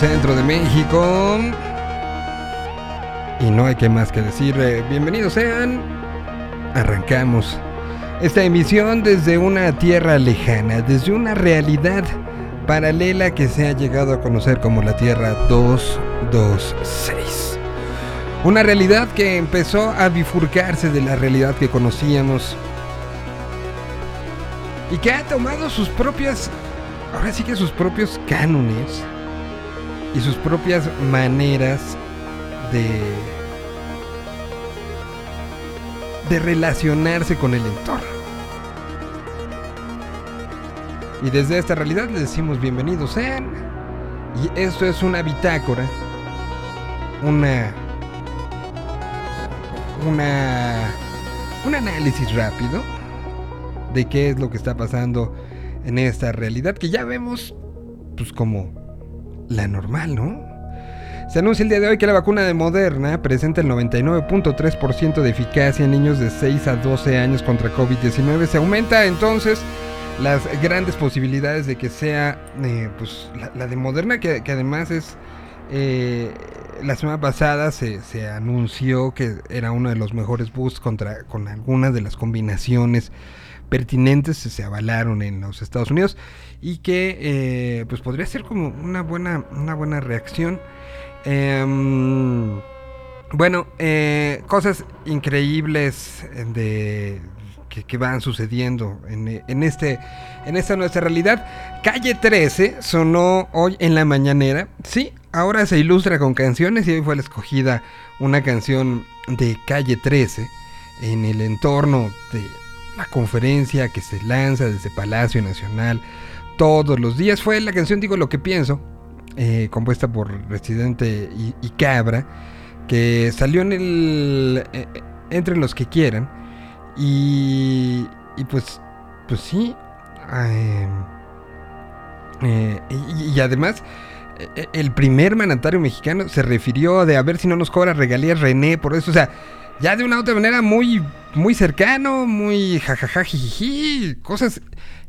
centro de México. Y no hay que más que decir, eh, bienvenidos sean. Arrancamos esta emisión desde una tierra lejana, desde una realidad paralela que se ha llegado a conocer como la Tierra 226. Una realidad que empezó a bifurcarse de la realidad que conocíamos y que ha tomado sus propias, ahora sí que sus propios cánones y sus propias maneras de de relacionarse con el entorno. Y desde esta realidad les decimos bienvenidos sean. Y esto es una bitácora, una una, un análisis rápido de qué es lo que está pasando en esta realidad que ya vemos pues como la normal, ¿no? Se anuncia el día de hoy que la vacuna de Moderna presenta el 99.3% de eficacia en niños de 6 a 12 años contra COVID-19. Se aumenta entonces las grandes posibilidades de que sea eh, pues, la, de Moderna, que, además es eh, la semana pasada se, anunció que era uno de los mejores boosts contra, con algunas de las combinaciones pertinentes se avalaron en los Estados Unidos y que eh, pues podría ser como una buena, una buena reacción. Em, bueno, eh, cosas increíbles de, que, van sucediendo en, en, este, en esta nuestra realidad. Calle 13 sonó hoy en la mañanera. Sí, ahora se ilustra con canciones y hoy fue la escogida una canción de Calle 13 en el entorno de la conferencia que se lanza desde Palacio Nacional todos los días. Fue la canción Digo lo que pienso, eh, compuesta por Residente y, Cabra, que salió en el eh, entre los que quieran y, pues pues sí eh, y, además el primer mandatario mexicano se refirió de a ver si no nos cobra regalías René por eso, o sea, ya de una otra manera muy, muy cercano, muy jajaja, cosas,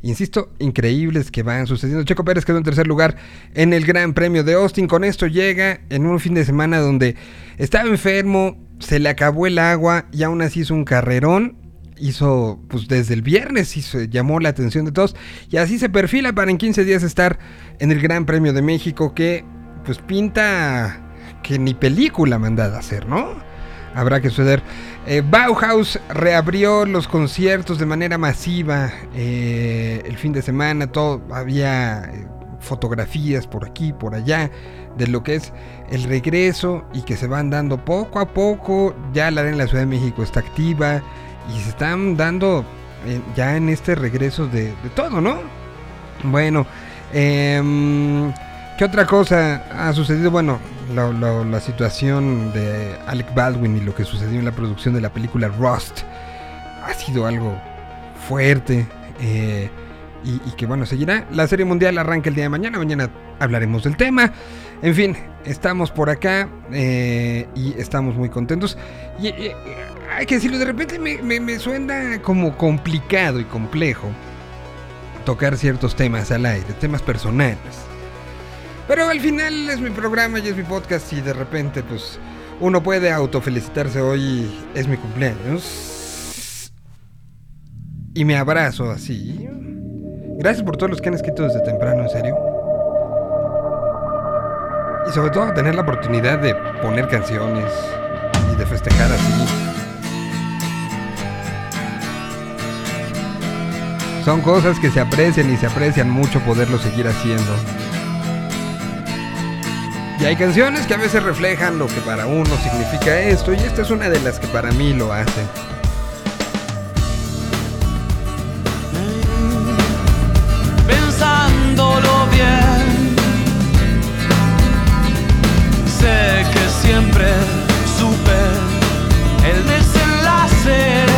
insisto, increíbles que van sucediendo. Checo Pérez quedó en tercer lugar en el Gran Premio de Austin, con esto llega en un fin de semana donde estaba enfermo, se le acabó el agua y aún así hizo un carrerón hizo, pues desde el viernes hizo, llamó la atención de todos y así se perfila para en 15 días estar en el Gran Premio de México que pues pinta que ni película mandada a hacer, ¿no? Habrá que suceder. Eh, Bauhaus reabrió los conciertos de manera masiva eh, el fin de semana, todo había eh, fotografías por aquí, por allá de lo que es el regreso y que se van dando poco a poco. Ya la en la Ciudad de México está activa y se están dando eh, ya en este regreso de, todo, ¿no? Bueno, eh, ¿qué otra cosa ha sucedido? Bueno, la, situación de Alec Baldwin y lo que sucedió en la producción de la película Rust ha sido algo fuerte. Eh, y, que bueno, seguirá. La serie mundial arranca el día de mañana. Mañana hablaremos del tema. En fin, estamos por acá eh, y estamos muy contentos. Y, hay que decirlo, de repente me, suena como complicado y complejo tocar ciertos temas al aire, temas personales. Pero al final es mi programa y es mi podcast y de repente pues uno puede autofelicitarse hoy, es mi cumpleaños. Y me abrazo así. Gracias por todos los que han escrito desde temprano, en serio. Y sobre todo tener la oportunidad de poner canciones y de festejar así. Son cosas que se aprecian y se aprecian mucho poderlo seguir haciendo. Y hay canciones que a veces reflejan lo que para uno significa esto y esta es una de las que para mí lo hace. Pensándolo bien, sé que siempre supe el desenlace.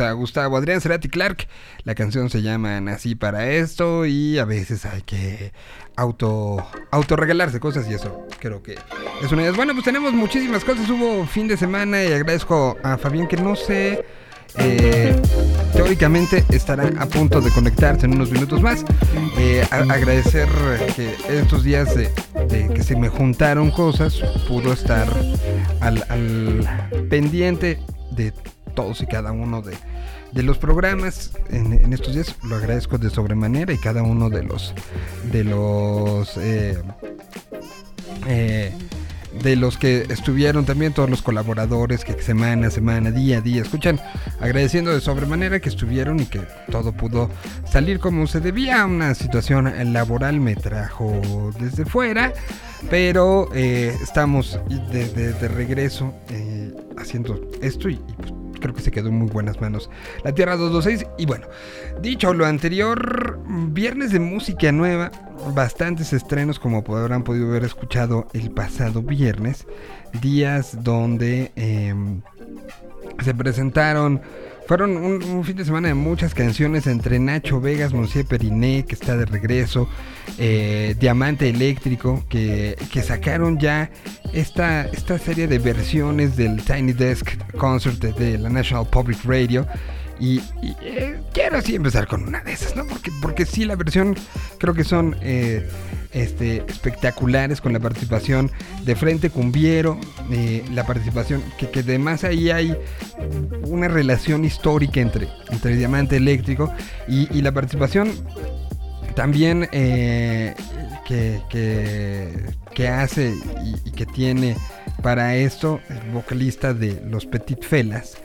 A Gustavo Adrián Cerati Clark. La canción se llama Nací para esto y a veces hay que auto autorregalarse cosas y eso creo que es una de. Bueno, pues tenemos muchísimas cosas. Hubo fin de semana y agradezco a Fabián que no sé. eh, teóricamente estará a punto de conectarse en unos minutos más. Eh, agradecer que estos días de, de que se me juntaron cosas, pudo estar al, al pendiente de todos y cada uno de, de los programas en, estos días. Lo agradezco de sobremanera y cada uno de los de los eh, eh, de los que estuvieron también, todos los colaboradores que semana a semana, día a día, escuchan, agradeciendo de sobremanera que estuvieron y que todo pudo salir como se debía. Una situación laboral me trajo desde fuera, pero eh, estamos de- de regreso eh, haciendo esto y, y, pues, creo que se quedó en muy buenas manos. La Tierra 226 y bueno, dicho lo anterior, viernes de música nueva, bastantes estrenos como habrán podido haber escuchado el pasado viernes, días donde em, se presentaron, fueron un, fin de semana de muchas canciones entre Nacho Vegas, Monsieur Periné, que está de regreso, eh, Diamante Eléctrico, que, que sacaron ya esta, esta serie de versiones del Tiny Desk Concert de la National Public Radio. Y, eh, quiero así empezar con una de esas, ¿no? Porque, porque sí, la versión creo que son eh, este, espectaculares con la participación de Frente Cumbiero, eh, la participación que, que además ahí hay una relación histórica entre, entre Diamante Eléctrico y, la participación también que, que, que hace y que tiene para esto el vocalista de Los Petit Felas.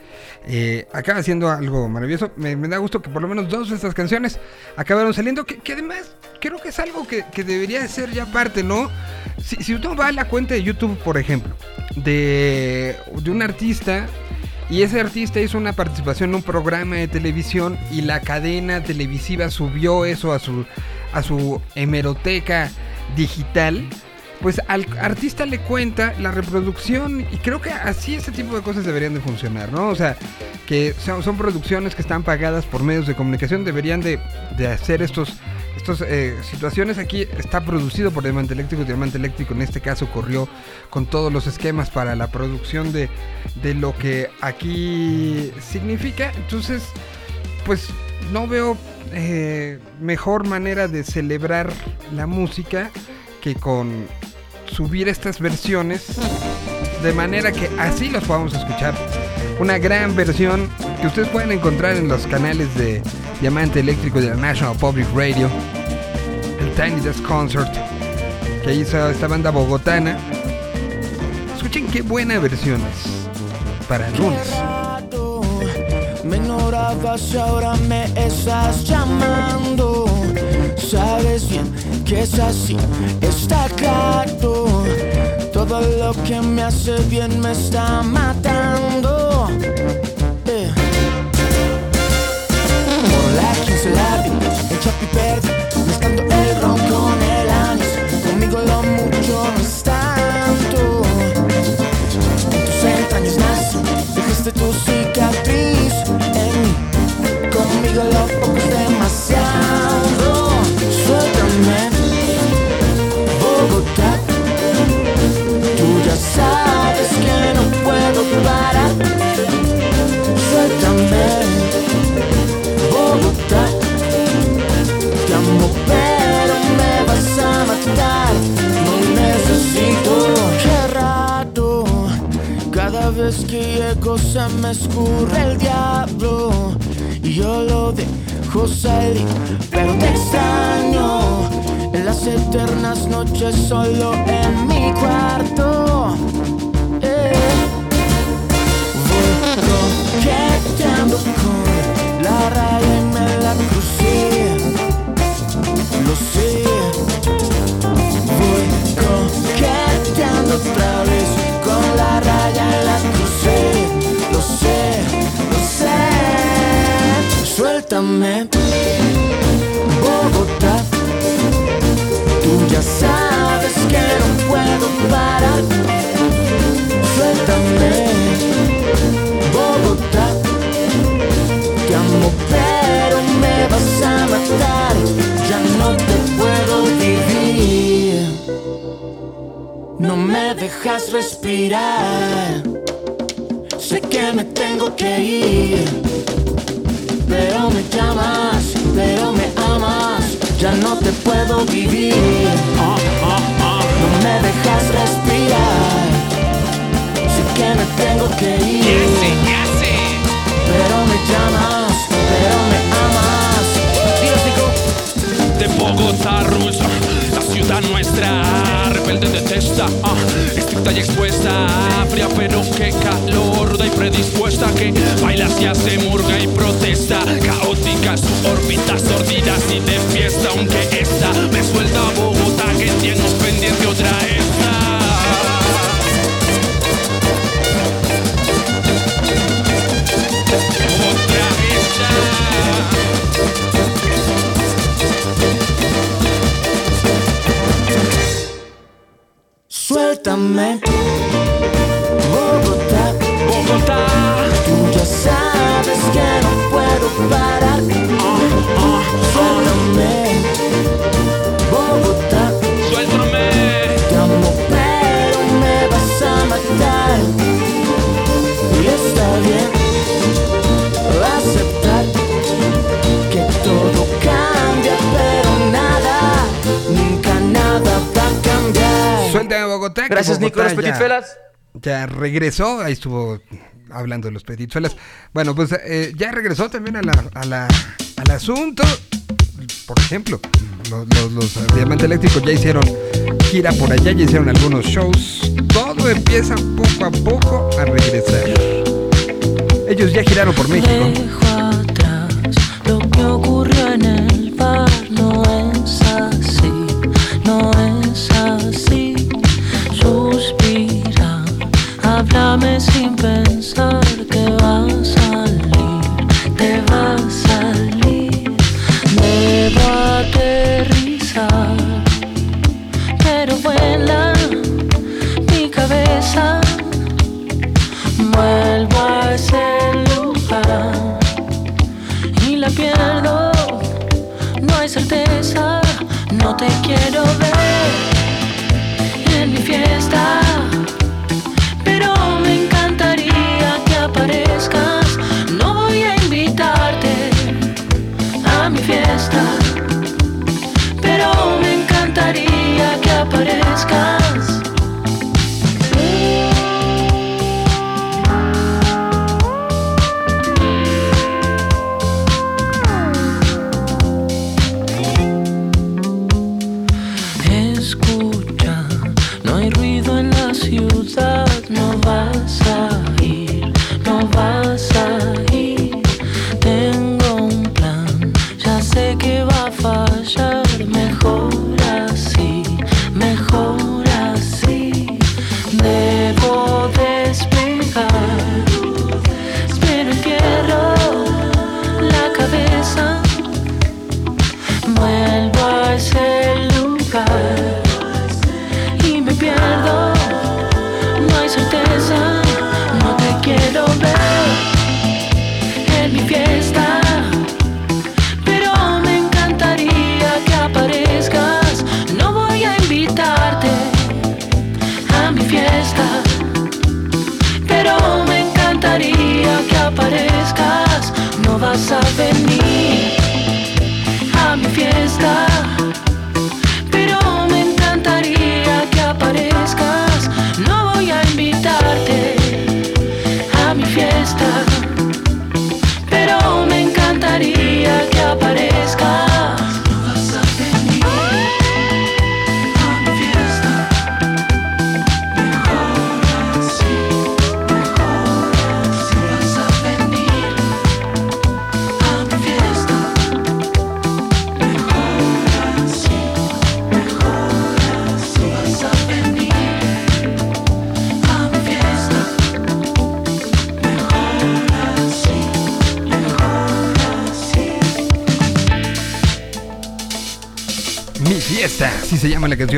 Eh, acaba siendo algo maravilloso. Me, da gusto que por lo menos dos de estas canciones acabaron saliendo. Que, además creo que es algo que, que debería de ser ya parte, ¿no? Si, si uno va a la cuenta de YouTube, por ejemplo, de, de un artista y ese artista hizo una participación en un programa de televisión y la cadena televisiva subió eso a su, a su hemeroteca digital. Pues al artista le cuenta la reproducción y creo que así ese tipo de cosas deberían de funcionar, ¿no? O sea, que son, producciones que están pagadas por medios de comunicación, deberían de, de hacer estos, estas eh, situaciones. Aquí está producido por Diamante Eléctrico, Diamante Eléctrico en este caso corrió con todos los esquemas para la producción de, de lo que aquí significa. Entonces, pues no veo eh, mejor manera de celebrar la música que con subir estas versiones de manera que así los podamos escuchar. Una gran versión que ustedes pueden encontrar en los canales de Diamante Eléctrico de la National Public Radio, el Tiny Desk Concert que hizo esta banda bogotana. Escuchen qué buena versión es para el lunes. Me ignorabas y ahora me estás llamando. Sabes bien que es así, está claro. Todo lo que me hace bien me está matando. Parar. Suéltame, Bogotá. Te amo, pero me vas a matar. No necesito que rato. Cada vez que llego se me escurre el diablo. Y yo lo dejo salir, pero te extraño. En las eternas noches solo en mi cuarto. Con la raya me la crucé. Lo sé. Voy coqueteando otra vez con la raya y la crucé. Lo sé, lo sé. Suéltame, Bogotá. Tú ya sabes que no puedo parar. Suéltame, vas a matar, ya no te puedo vivir. No me dejas respirar, sé que me tengo que ir, pero me llamas, pero me amas, ya no te puedo vivir. No me dejas respirar, sé que me tengo que ir. Bogotá, Rusa, la ciudad nuestra, rebelde detesta, ah, estricta y expuesta, fría pero qué calor, ruda y predispuesta, que baila y hace murga y protesta, caótica su órbita, sordida y de fiesta, aunque esta me suelta Bogotá, que tiene un pendiente otra esta. Suéltame, Bogotá. Bogotá. Tú ya sabes que no puedo parar. Bogotá. Gracias, Bogotá Nicolás Petitfelas. Ya regresó, ahí estuvo hablando de los petitzuelas. Bueno, pues eh, ya regresó también a la, a la- al asunto. Por ejemplo, los, los, los Diamante Eléctrico ya hicieron gira por allá, ya hicieron algunos shows. Todo empieza poco a poco a regresar. Ellos ya giraron por México. Dejo atrás lo que ocurrió en el bar. No es así, no es sin pensar que va a salir, te va a salir. Debo aterrizar, pero vuela mi cabeza. Vuelvo a ese lugar y la pierdo. No hay certeza, no te quiero ver en mi fiesta. Pero me encantaría que aparezcas.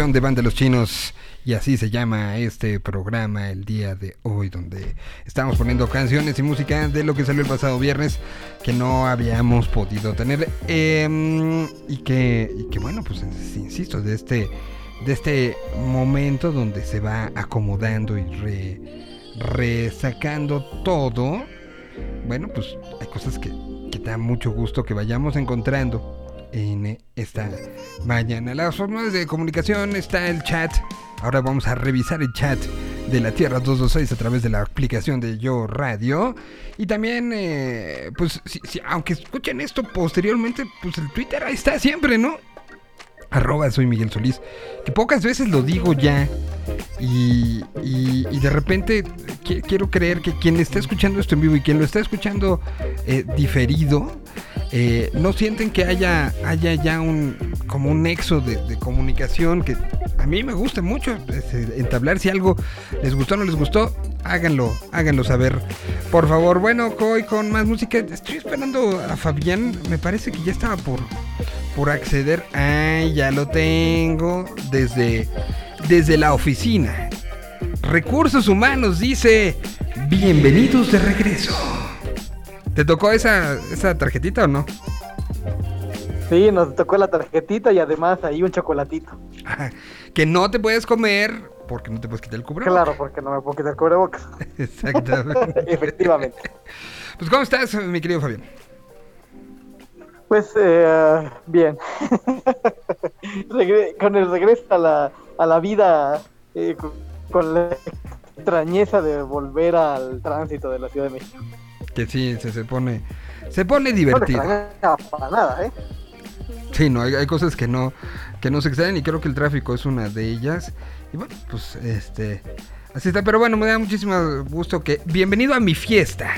Canción de Banda Los Chinos y así se llama este programa el día de hoy donde estamos poniendo canciones y música de lo que salió el pasado viernes que no habíamos podido tener. Em, y, que, que, bueno, pues insisto, de este, de este momento donde se va acomodando y re, resacando todo, bueno, pues hay cosas que, que da mucho gusto que vayamos encontrando en esta mañana. Las formas de comunicación está el chat. Ahora vamos a revisar el chat de la Tierra 226 a través de la aplicación de Yo Radio. Y también, eh, pues, aunque escuchen esto posteriormente, pues el Twitter ahí está siempre, ¿no? Arroba soy Miguel Solís. Que pocas veces lo digo ya. Y, y, de repente quiero creer que quien está escuchando esto en vivo y quien lo está escuchando eh, diferido, eh, no sienten que haya, haya ya un como un nexo de, comunicación que a mí me gusta mucho eh, entablar si algo les gustó o no les gustó háganlo háganlo saber. Por favor bueno hoy con más música estoy esperando a Fabián me parece que ya estaba por por acceder. Ay ya lo tengo desde desde la oficina. Recursos humanos dice. Bienvenidos de regreso ¿Te tocó esa, esa tarjetita o no? Sí, nos tocó la tarjetita y además ahí un chocolatito. que no te puedes comer porque no te puedes quitar el cubrebocas. Claro, porque no me puedo quitar el cubrebocas. Exactamente. Efectivamente. Pues, ¿cómo estás, mi querido Fabián? Pues, eh, bien. con el regreso a la, a la vida, eh, con la extrañeza de volver al tránsito de la Ciudad de México que sí, se, pone se pone divertido. No para nada, ¿eh? Sí, no, hay, cosas que no que no se exceden y creo que el tráfico es una de ellas. Y bueno, pues este así está, pero bueno, me da muchísimo gusto que bienvenido a mi fiesta.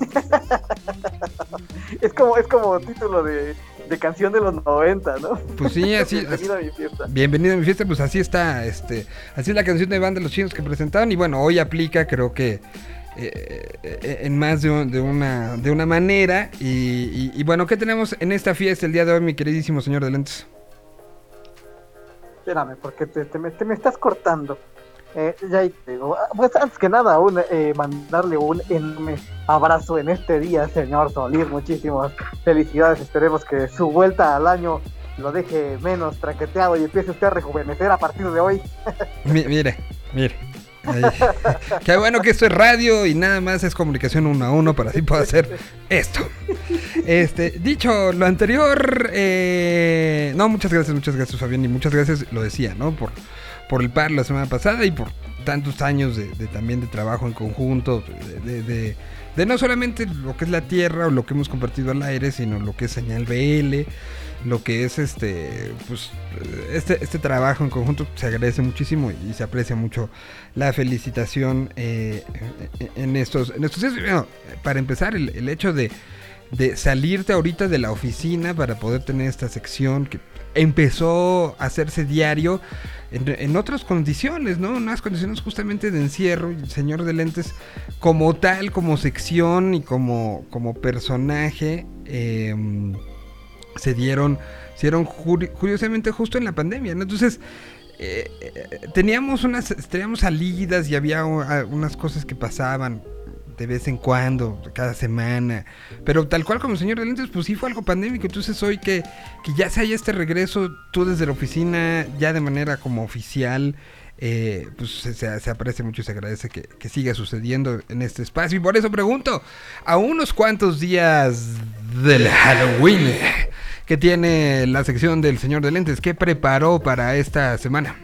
es como es como título de, de canción de los 90, ¿no? Pues sí, así. bienvenido a mi fiesta. Bienvenido a mi fiesta, pues así está, este, así es la canción de banda de los chinos que presentaron y bueno, hoy aplica, creo que eh, eh, en más de, una, de una manera. Y, bueno, ¿qué tenemos en esta fiesta el día de hoy, mi queridísimo señor de lentes? Espérame, porque te, me, estás cortando. Eh, ya digo, pues antes que nada, un, mandarle un enorme abrazo en este día, señor Solís. Muchísimas felicidades. Esperemos que su vuelta al año lo deje menos traqueteado y empiece usted a rejuvenecer a partir de hoy. mire, mire. Qué bueno que esto es radio y nada más es comunicación uno a uno para así puedo hacer esto. Este, dicho lo anterior, eh, no, muchas gracias, muchas gracias Fabián y muchas gracias, lo decía, ¿no? Por, por el par la semana pasada y por tantos años de, también de trabajo en conjunto, de, no solamente lo que es la tierra o lo que hemos compartido al aire, sino lo que es señal BL lo que es este pues este, este trabajo en conjunto se agradece muchísimo y se aprecia mucho la felicitación eh, en estos en estos días. para empezar el, el hecho de, de, salirte ahorita de la oficina para poder tener esta sección que empezó a hacerse diario en, en otras condiciones, ¿no? Unas condiciones justamente de encierro. el señor de lentes como tal, como sección y como, como personaje. Eh, se dieron, se dieron curiosamente justo en la pandemia, Entonces, eh, eh, teníamos unas, teníamos salidas y había unas cosas que pasaban de vez en cuando, cada semana, pero tal cual como el señor de lentes, pues sí fue algo pandémico, entonces hoy que, que ya se haya este regreso, tú desde la oficina, ya de manera como oficial, eh, pues se, se, aprecia mucho y se agradece que, que, siga sucediendo en este espacio. Y por eso pregunto, a unos cuantos días del Halloween, que tiene la sección del señor de lentes. ¿Qué preparó para esta semana?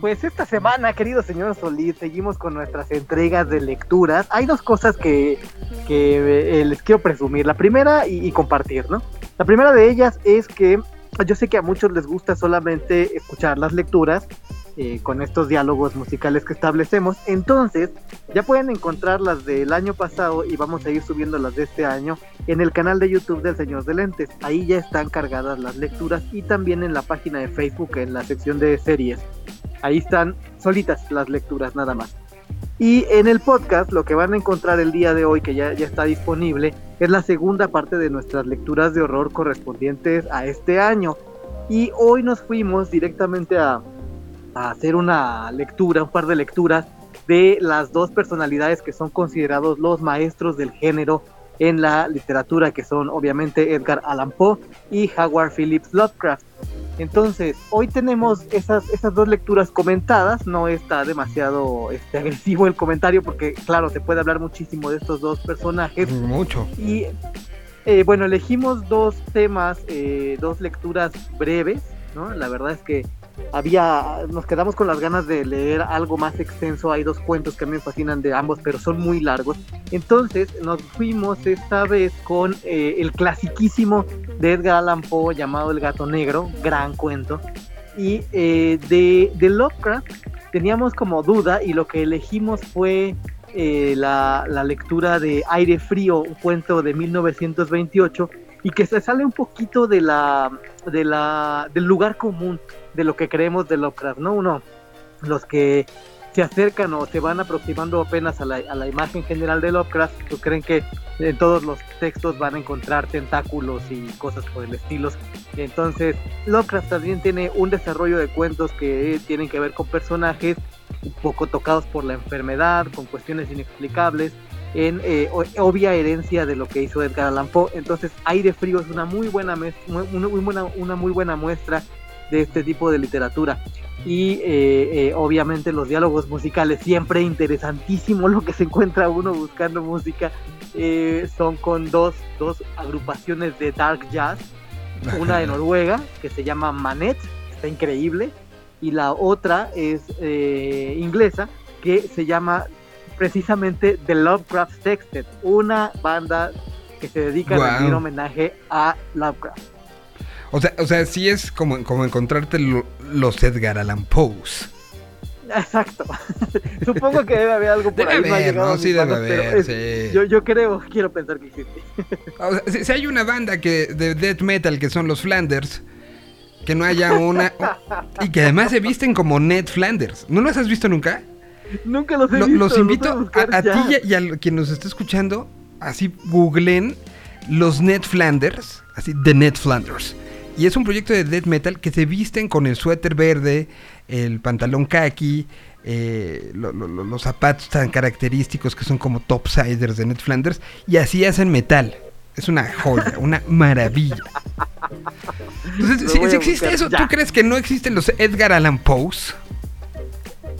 Pues esta semana, querido señor Solís, seguimos con nuestras entregas de lecturas. Hay dos cosas que, que eh, les quiero presumir. La primera y, compartir, ¿no? La primera de ellas es que yo sé que a muchos les gusta solamente escuchar las lecturas eh, con estos diálogos musicales que establecemos. Entonces, ya pueden encontrar las del año pasado y vamos a ir subiendo las de este año en el canal de YouTube del Señor de Lentes. Ahí ya están cargadas las lecturas y también en la página de Facebook en la sección de series. Ahí están solitas las lecturas nada más. Y en el podcast lo que van a encontrar el día de hoy, que ya, ya está disponible, es la segunda parte de nuestras lecturas de horror correspondientes a este año. Y hoy nos fuimos directamente a, a hacer una lectura, un par de lecturas de las dos personalidades que son considerados los maestros del género en la literatura, que son obviamente Edgar Allan Poe y Howard Phillips Lovecraft. Entonces, hoy tenemos esas, esas dos lecturas comentadas, no está demasiado este, agresivo el comentario porque, claro, se puede hablar muchísimo de estos dos personajes. Mucho. Y eh, bueno, elegimos dos temas, eh, dos lecturas breves, ¿no? La verdad es que había, nos quedamos con las ganas de leer algo más extenso. Hay dos cuentos que a mí me fascinan de ambos, pero son muy largos. Entonces nos fuimos esta vez con eh, el clasiquísimo de Edgar Allan Poe llamado El Gato Negro, gran cuento. Y eh, de, de Lovecraft teníamos como duda y lo que elegimos fue eh, la, la lectura de Aire Frío, un cuento de 1928 y que se sale un poquito de la, de la, del lugar común de lo que creemos de Lovecraft, ¿no? Uno, los que se acercan o se van aproximando apenas a la, a la imagen general de Lovecraft, pues creen que en todos los textos van a encontrar tentáculos y cosas por el estilo. Entonces, Lovecraft también tiene un desarrollo de cuentos que tienen que ver con personajes poco tocados por la enfermedad, con cuestiones inexplicables, en eh, obvia herencia de lo que hizo Edgar Allan Poe. Entonces, Aire Frío es una muy buena, una, muy buena, una muy buena muestra de este tipo de literatura. Y eh, eh, obviamente los diálogos musicales, siempre interesantísimo lo que se encuentra uno buscando música, eh, son con dos, dos agrupaciones de dark jazz, una de Noruega que se llama Manet, está increíble, y la otra es eh, inglesa que se llama precisamente The Lovecraft Sextet, una banda que se dedica Guau. a rendir homenaje a Lovecraft. O sea, o sea, sí es como, como encontrarte lo- los Edgar Allan Poes. Exacto. Supongo que debe haber algo por Debe ahí. no ha haber, llegado ¿no? Sí debe manos, haber, es- sí. Yo, yo creo, quiero pensar que existe. O sea, si, si hay una banda que de death metal que son los Flanders, que no haya una... y que además se visten como Ned Flanders. ¿No los has visto nunca? Nunca los he Lo- visto. los invito a, ti y a, y a quien nos esté escuchando, así googlen los Ned Flanders, así The Ned Flanders. Y es un proyecto de death metal que se visten con el suéter verde, el pantalón khaki, eh, lo- lo- lo- los zapatos tan característicos que son como topsiders de Ned Flanders, y así hacen metal. Es una joya, una maravilla. Entonces, si, existe eso, ya. ¿tú crees que no existen los Edgar Allan Poes?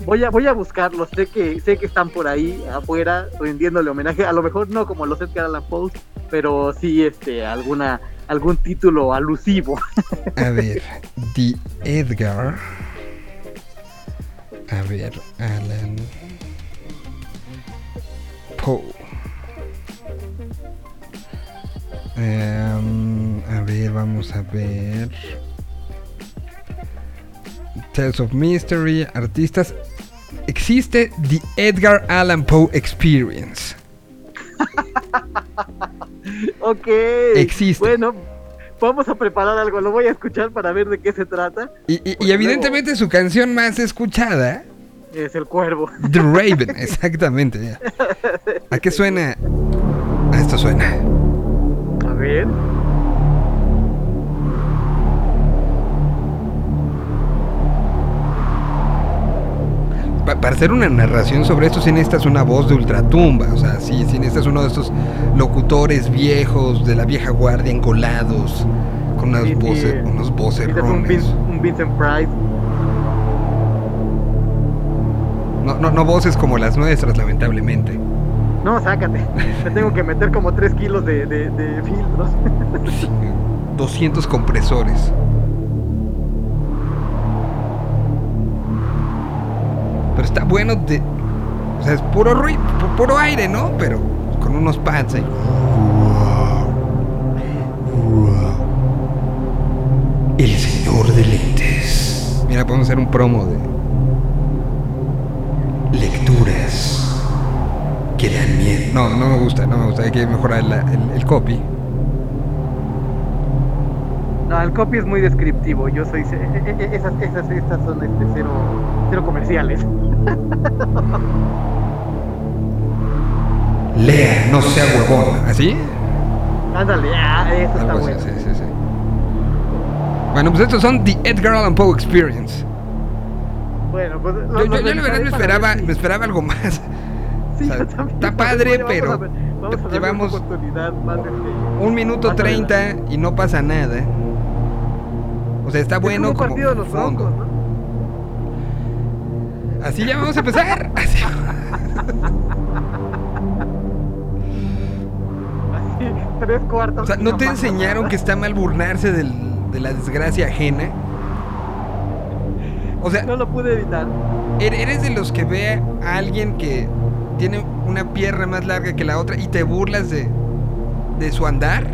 Voy a, voy a buscarlos, sé que, sé que están por ahí afuera rindiéndole homenaje, a lo mejor no como los Edgar Allan Poe, pero sí este, alguna, algún título alusivo. A ver, The Edgar. A ver, Alan Poe. Em, a ver, vamos a ver. Tales of Mystery, artistas. Existe The Edgar Allan Poe Experience. ok. Existe. Bueno, vamos a preparar algo, lo voy a escuchar para ver de qué se trata. Y, y- y Porque evidentemente su canción más escuchada, Es el cuervo. The Raven, exactamente. ¿A qué suena? A esto suena. A ver. Pa- para hacer una narración sobre esto, sí necesitas una voz de ultratumba. O sea, sí, sí necesitas uno de estos locutores viejos, de la vieja guardia, engolados, con unas Sí, sí. voces, unos un, un Vincent Price. No, no, no voces como las nuestras, lamentablemente. No, sácate. Me tengo que meter como 3 kilos de, de- de filtros. 200 compresores. Pero está bueno de... O sea, es puro ruido, pu- puro aire, ¿no? Pero con unos pads ahí. El señor de lentes. Mira, podemos hacer un promo de... Lecturas que dan miedo. No, no me gusta, no me gusta. Hay que mejorar la- el- el copy. No, el copy es muy descriptivo. Yo soy. e- e- e- Esas, esas, estas son este, cero, cero comerciales. Lea, no sea huevón. ¿Así? Ándale, ah, eso está bueno. sí, sí, sí. Bueno, pues estos son The Edgar Allan Poe Experience. Bueno, pues. lo- Yo, lo yo- yo la verdad me esperaba, me esperaba algo más. Sí, o sea, yo está padre, Vamos a pero ver, vamos a llevamos más este, Un minuto Más treinta y no pasa nada. O sea, está bueno como de los fondo. broncos, ¿no? Así ya vamos a empezar. Así- tres cuartos. O sea, ¿no te enseñaron que está mal burlarse del- de la desgracia ajena? O sea, No lo pude evitar. ¿er- ¿eres de los que ve a alguien que tiene una pierna más larga que la otra y te burlas de, de su andar?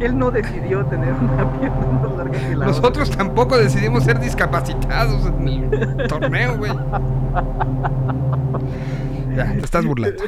Él no decidió tener una pierna más larga que la Nosotros tampoco decidimos ser discapacitados en el torneo, güey. Ya, te estás burlando.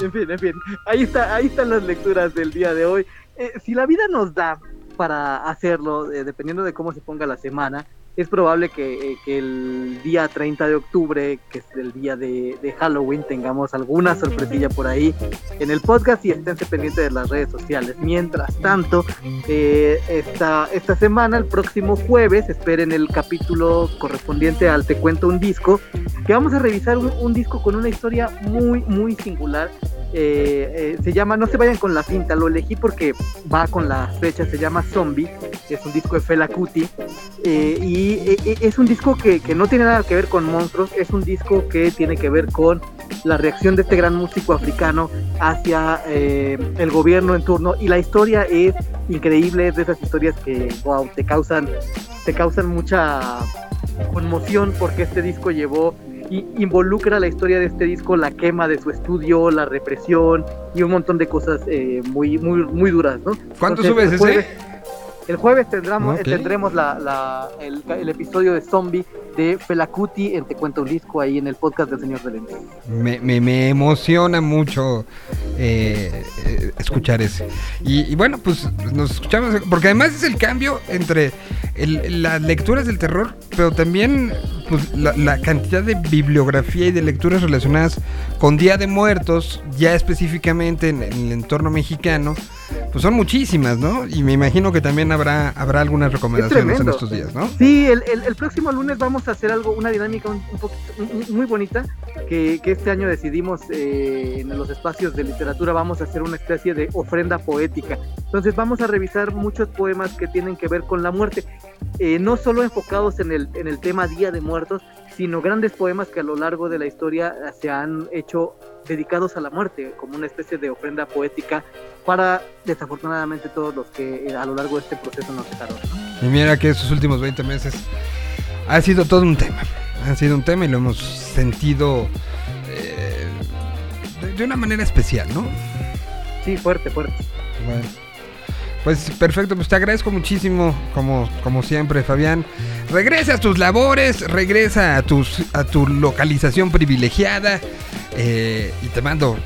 En fin, en fin. Ahí, está, ahí están las lecturas del día de hoy. Eh, si la vida nos da para hacerlo, eh, dependiendo de cómo se ponga la semana, es probable que, eh, que el día 30 de octubre, que es el día de, de Halloween, tengamos alguna sorpresilla por ahí en el podcast y esténse pendientes de las redes sociales. Mientras tanto, eh, esta, esta semana, el próximo jueves, esperen el capítulo correspondiente al Te Cuento un Disco, que vamos a revisar un, un disco con una historia muy, muy singular. Eh, eh, se llama, no se vayan con la cinta, lo elegí porque va con las fechas, se llama Zombie, es un disco de Fela Kuti, eh, y eh, eh, es un disco que, que no tiene nada que ver con monstruos, es un disco que tiene que ver con la reacción de este gran músico africano hacia eh, el gobierno en turno, y la historia es increíble, es de esas historias que, wow, te causan, te causan mucha conmoción porque este disco llevó y involucra la historia de este disco, la quema de su estudio, la represión y un montón de cosas eh, muy, muy, muy duras, ¿no? ¿Cuánto Entonces, subes ese? El jueves tendremos, tendremos la, la- el, el episodio de Zombie de Felacuti en Te Cuenta un Disco ahí en el podcast del Señor de Lentes. Me, me- me emociona mucho eh, eh, escuchar ese. Y, y bueno, pues nos escuchamos, porque además es el cambio entre el- las lecturas del terror, pero también pues, la, la cantidad de bibliografía y de lecturas relacionadas con Día de Muertos, ya específicamente en, en el entorno mexicano, pues son muchísimas, ¿no? Y me imagino que también habrá, habrá algunas recomendaciones en tremendo. estos días, ¿no? Sí, el, el- el próximo lunes vamos a hacer algo, una dinámica un, un poquito un- muy bonita que, que este año decidimos eh, en los espacios de literatura vamos a hacer una especie de ofrenda poética. Entonces vamos a revisar muchos poemas que tienen que ver con la muerte, eh, no solo enfocados en el, en el tema Día de Muertos, sino grandes poemas que a lo largo de la historia eh, se han hecho dedicados a la muerte, como una especie de ofrenda poética para desafortunadamente todos los que eh, a lo largo de este proceso nos dejaron. ¿no? Y mira que estos últimos 20 meses ha sido todo un tema. Ha sido un tema y lo hemos sentido eh, de, de una manera especial, ¿no? Sí, fuerte, fuerte. Bueno. Pues perfecto, pues te agradezco muchísimo, como, como siempre, Fabián. Regresa a tus labores, regresa a, tus, a tu localización privilegiada eh, y te mando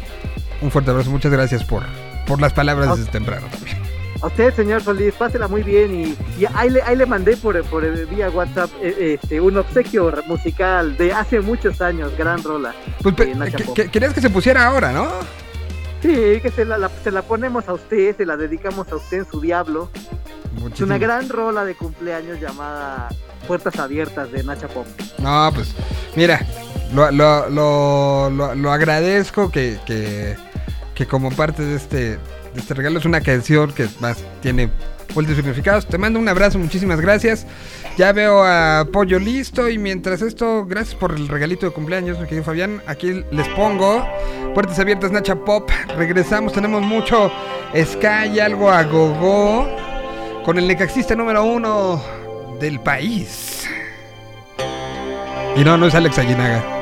un fuerte abrazo. Muchas gracias por, por las palabras desde temprano también. A usted, señor Solís, pásela muy bien y, y ahí, le, ahí le mandé por, por el- vía WhatsApp eh, este, un obsequio musical de hace muchos años, gran rola. Pues, que- que- querías que se pusiera ahora, ¿no? Sí, que se la, la- se la ponemos a usted, se la dedicamos a usted en su diablo. Es Muchísimas- una gran rola de cumpleaños llamada Puertas Abiertas de Nacha Pop. No, pues mira, lo, lo, lo, lo- lo agradezco que, que, que como parte de este, de este regalo es una canción que más tiene múltiples significados. Te mando un abrazo, muchísimas gracias. Ya veo a Pollo listo y mientras esto, gracias por el regalito de cumpleaños, mi querido Fabián. Aquí les pongo puertas abiertas, Nacha Pop. Regresamos, tenemos mucho Sky algo a gogo con el necaxista número uno del país. Y no, no es Alex Aguinaga.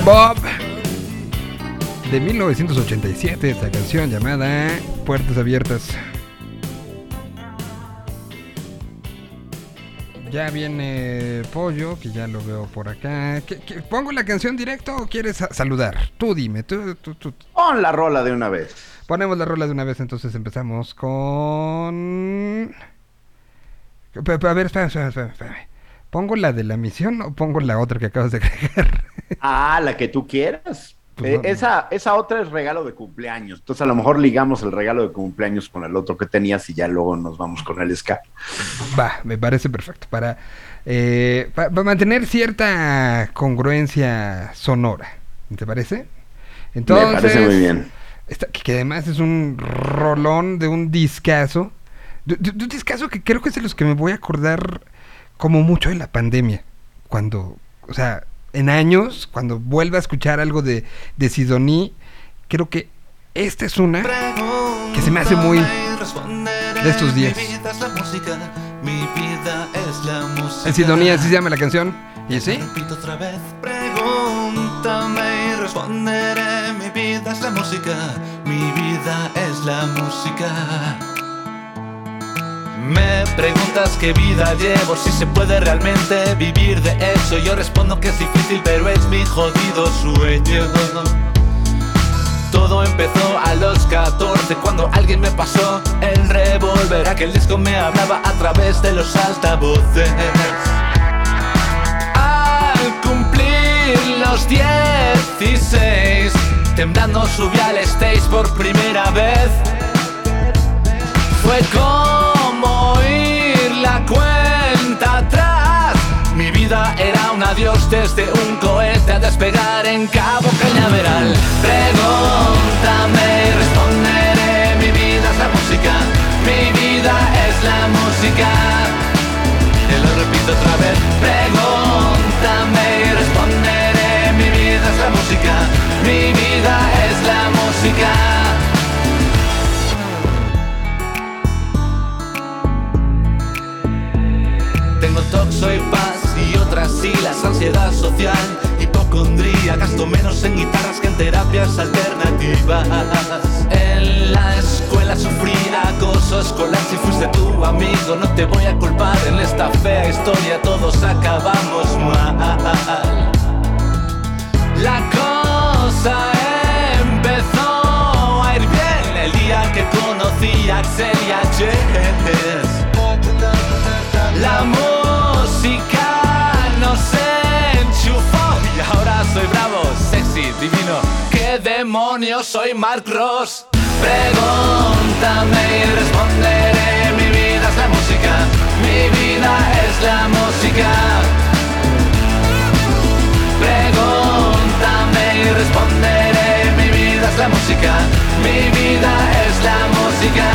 Bob. De 1987, esta canción llamada Puertas Abiertas. Ya viene Pollo, que ya lo veo por acá. ¿Qué- qué- pongo la canción directo o quieres sa- saludar? Tú dime, tú, tú, tú. Pon la rola de una vez. Ponemos la rola de una vez, entonces empezamos con... A ver, espera, espera. ¿Pongo la de la misión o pongo la otra que acabas de agregar? Ah, la que tú quieras. Pues Eh, esa, esa otra es regalo de cumpleaños. Entonces a lo mejor ligamos el regalo de cumpleaños con el otro que tenías y ya luego nos vamos con el ska. Va, me parece perfecto. Para, eh, pa- para mantener cierta congruencia sonora. ¿Te parece? Entonces, Me parece muy bien. esta- que, que además es un rolón de un discazo. De, de- de un discazo que creo que es de los que me voy a acordar como mucho de la pandemia. Cuando, o sea, en años, cuando vuelva a escuchar algo de, de Sidoní, creo que esta es una que se me hace muy de estos días. En Sidoní, así se llama la canción. ¿Y sí? Repito otra vez, pregúntame y responderé. Mi vida es la música, mi vida es la música. Me preguntas qué vida llevo, si se puede realmente vivir de eso. Yo respondo que es difícil, pero es mi jodido sueño. Todo empezó a los 14 cuando alguien me pasó el revólver. Aquel disco me hablaba a través de los altavoces. Al cumplir los 16, temblando subí al stage por primera vez. Fue como adiós desde un cohete a despegar en Cabo Cañaveral. Escolar, si fuiste tu amigo no te voy a culpar, en esta fea historia todos acabamos mal. La cosa empezó a ir bien el día que conocí a Axel y a Jess. La música nos enchufó y ahora soy bravo, sexy, divino. ¿Qué demonios soy Mark Ross? Pregúntame y responderé. Mi vida es la música, mi vida es la música. Pregúntame y responderé. Mi vida es la música, mi vida es la música.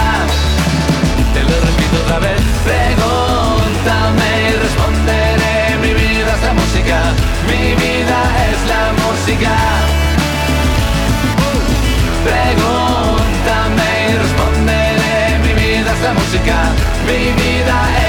Te lo repito otra vez. Pregúntame y responderé. Mi vida es la música. Mi vida es la música. Pregúntame Mi vida es la música. Mi vida es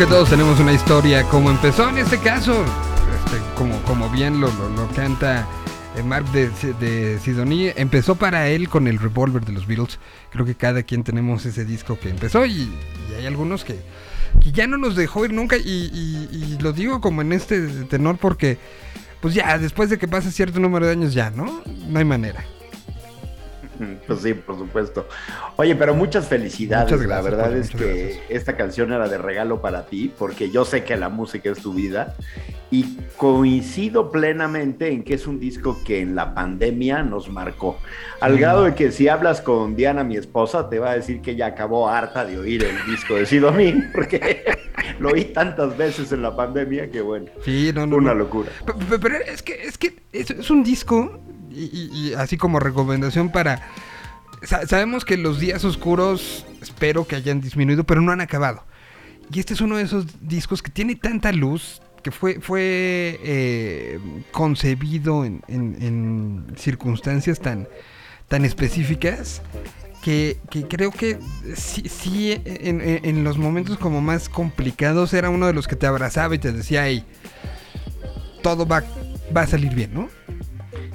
que todos tenemos una historia como empezó en este caso, este, como, como bien lo, lo- canta eh, Mark de, de Sidonie, empezó para él con el Revolver de los Beatles. Creo que cada quien tenemos ese disco que empezó y, hay algunos que, que ya no nos dejó ir nunca y lo digo como en este tenor porque pues ya después de que pase cierto número de años ya, ¿no? No hay manera. Pues sí, por supuesto. Oye, pero muchas felicidades. Muchas la gracias, verdad Poli, es que gracias. esta canción era de regalo para ti, porque yo sé que la música es tu vida y coincido plenamente en que es un disco que en la pandemia nos marcó. Al grado de que si hablas con Diana, mi esposa, te va a decir que ella acabó harta de oír el disco de Sidoní, porque lo oí tantas veces en la pandemia que bueno, Sí, no, no. una no. locura. Pe- pe- Pero es que es, que es, es un disco y, y- así como recomendación para... sa- sabemos que los días oscuros espero que hayan disminuido, pero no han acabado. Y este es uno de esos discos que tiene tanta luz que fue, fue eh, concebido en, en- circunstancias tan, tan específicas que, que creo que sí, sí en, en- en los momentos como más complicados era uno de los que te abrazaba y te decía, hey, todo va, va a salir bien, ¿no?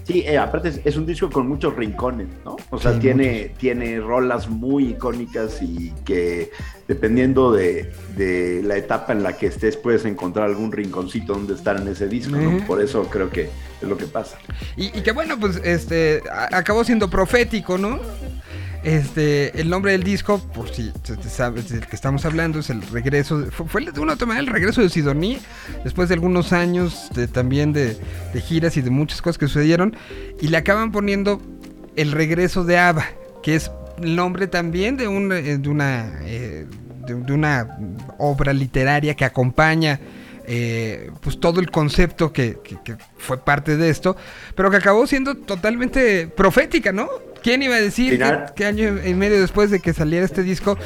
Sí, eh, aparte es, es un disco con muchos rincones, ¿no? O sea, Sí, tiene, tiene rolas muy icónicas y que dependiendo de, de la etapa en la que estés puedes encontrar algún rinconcito donde estar en ese disco, ¿no? Por eso creo que es lo que pasa. Y, y que bueno, pues este acabó siendo profético, ¿no? Este, el nombre del disco, por si sabes del que estamos hablando, es el regreso, fue, fue de una manera el regreso de Sidoní, después de algunos años de- también de, giras y de muchas cosas que sucedieron, y le acaban poniendo el regreso de Ava, que es el nombre también de, un, eh, una eh, de, una obra literaria que acompaña eh, pues todo el concepto que fue parte de esto, pero que acabó siendo totalmente profética, ¿no? ¿Quién iba a decir que, que año y medio después de que saliera este disco,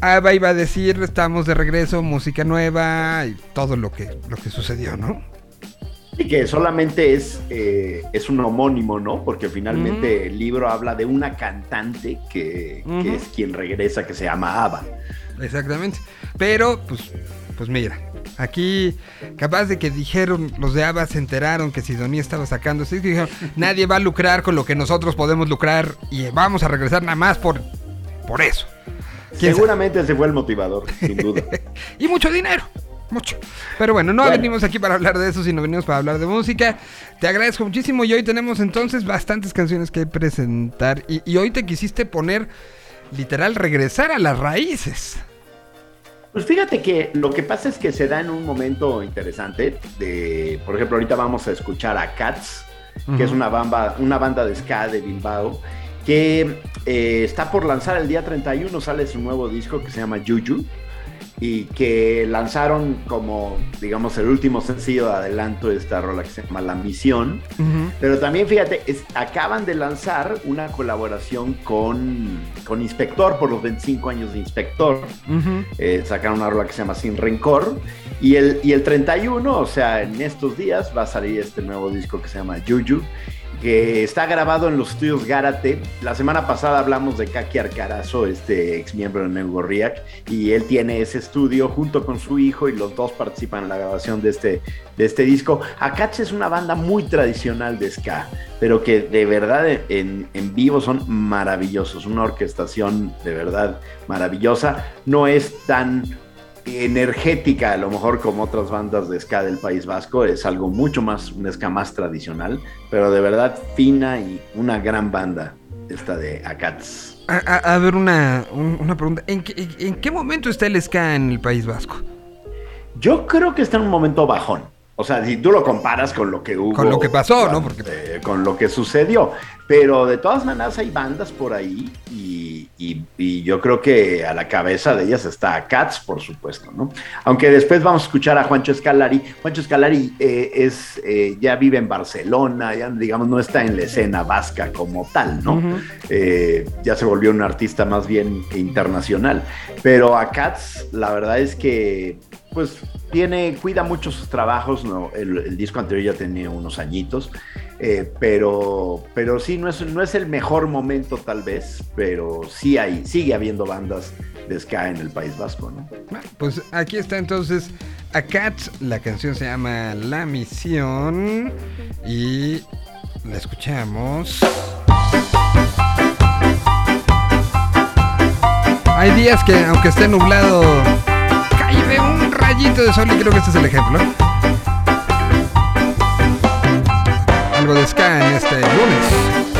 Ava iba a decir estamos de regreso, música nueva y todo lo que, lo que sucedió, ¿no? Y que solamente es, eh, es un homónimo, ¿no? Porque finalmente el libro habla de una cantante que, que es quien regresa, que se llama Ava. Exactamente. Pero, pues, pues mira, aquí capaz de que dijeron, los de ABBA se enteraron que Sidoní estaba sacando y dijeron, nadie va a lucrar con lo que nosotros podemos lucrar y vamos a regresar nada más por, por eso. ¿Quién Seguramente ese fue el motivador, sin duda. Y mucho dinero. Mucho. Pero bueno, no Bueno. venimos aquí para hablar de eso, sino venimos para hablar de música. Te agradezco muchísimo y hoy tenemos entonces bastantes canciones que presentar. Y, y hoy te quisiste poner, literal, regresar a las raíces. Pues fíjate que lo que pasa es que se da en un momento interesante. De, por ejemplo, ahorita vamos a escuchar a Cats, que es una banda, una banda de ska de Bilbao, que eh, está por lanzar el día 31, sale su nuevo disco que se llama Juju, y que lanzaron como, digamos, el último sencillo de adelanto de esta rola que se llama La Misión. Pero también, fíjate, es- acaban de lanzar una colaboración con, con Inspector por los 25 años de Inspector. Eh, sacaron una rola que se llama Sin Rencor. Y el, y el 31, o sea, en estos días va a salir este nuevo disco que se llama Juju, que está grabado en los estudios Gárate. La semana pasada hablamos de Kaki Arcarazo, este ex miembro de Neugorriac, y él tiene ese estudio junto con su hijo y los dos participan en la grabación de este, de este disco. Akats es una banda muy tradicional de ska, pero que de verdad en, en vivo son maravillosos, una orquestación de verdad maravillosa. No es tan energética, a lo mejor como otras bandas de ska del País Vasco, es algo mucho más, un ska más tradicional, pero de verdad fina y una gran banda esta de Akats. A, a- a ver, una, un- una pregunta. ¿En qué, ¿En qué momento está el ska en el País Vasco? Yo creo que está en un momento bajón. O sea, si tú lo comparas con lo que hubo. Con lo que pasó, ¿no? con- Porque- eh, con lo que sucedió. Pero de todas maneras hay bandas por ahí y, y- y yo creo que a la cabeza de ellas está Cats, por supuesto, ¿no? Aunque después vamos a escuchar a Juancho Escalari. Juancho Escalari eh, es, eh, ya vive en Barcelona, ya digamos no está en la escena vasca como tal, ¿no? Eh, ya se volvió un artista más bien internacional. Pero a Cats, la verdad es que, pues, tiene, cuida mucho sus trabajos. El, disco anterior ya tenía unos añitos, eh, pero, pero sí, no es, no es el mejor momento tal vez, pero sí hay, sigue habiendo bandas de ska en el País Vasco, ¿no? Bueno, Pues aquí está entonces a Cats. La canción se llama La Misión. Y la escuchamos. Hay días que, aunque esté nublado, cae un rayito de sol y creo que este es el ejemplo. Algo de ska en este lunes.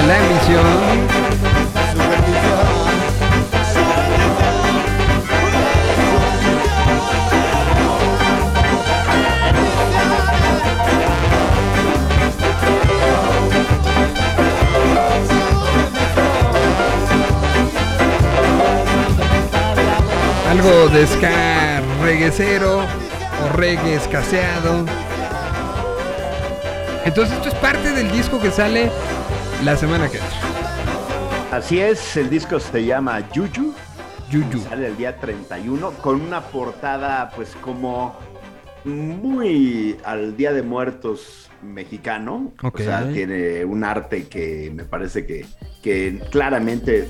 La Misión. Algo de ska reguecero o reggae escaseado. Entonces esto es parte del disco que sale la semana que entra. Así es, el disco se llama Yuyu. Yuyu. Sale el día 31 con una portada pues como muy al Día de Muertos mexicano. O sea, tiene un arte que me parece que, que claramente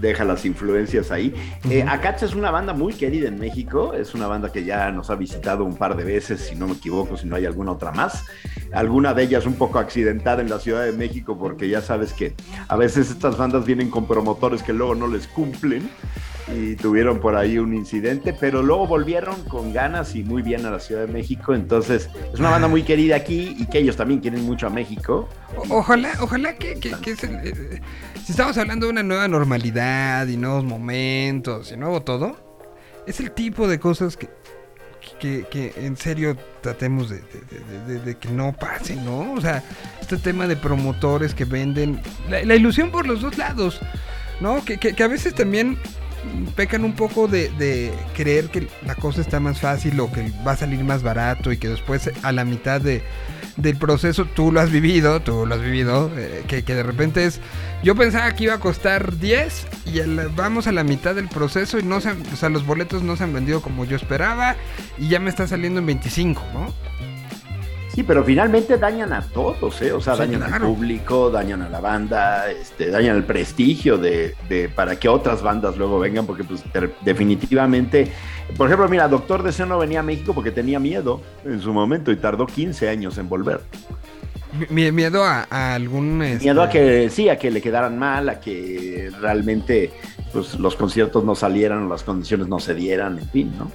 deja las influencias ahí. Eh, Akatsa es una banda muy querida en México. Es una banda que ya nos ha visitado un par de veces, si no me equivoco, si no hay alguna otra más. Alguna de ellas un poco accidentada en la Ciudad de México, porque ya sabes que a veces estas bandas vienen con promotores que luego no les cumplen y tuvieron por ahí un incidente, pero luego volvieron con ganas y muy bien a la Ciudad de México. Entonces, es una banda muy querida aquí y que ellos también quieren mucho a México. Ojalá, ojalá que, eh, si estamos hablando de una nueva normalidad y nuevos momentos y nuevo todo, es el tipo de cosas que, que, que en serio tratemos de, que no pase, ¿no? O sea, este tema de promotores que venden la, ilusión por los dos lados, ¿no? Que- que a veces también pecan un poco de, de creer que la cosa está más fácil o que va a salir más barato y que después a la mitad de, del proceso tú lo has vivido, tú lo has vivido, eh, que, que de repente es, yo pensaba que iba a costar 10 y la- vamos a la mitad del proceso y no se o sea, los boletos no se han vendido como yo esperaba y ya me está saliendo en 25, ¿no? Sí, pero finalmente dañan a todos, ¿eh? O sea, Sí, dañan al público, dañan a la banda, este, dañan el prestigio de, de- para que otras bandas luego vengan, porque pues definitivamente, por ejemplo, mira, Doctor Deseo no venía a México porque tenía miedo en su momento y tardó 15 años en volver. Mi- Miedo a, a algún... este, Miedo a que, sí, a que le quedaran mal, a que realmente pues, los conciertos no salieran, las condiciones no se dieran, en fin, ¿no?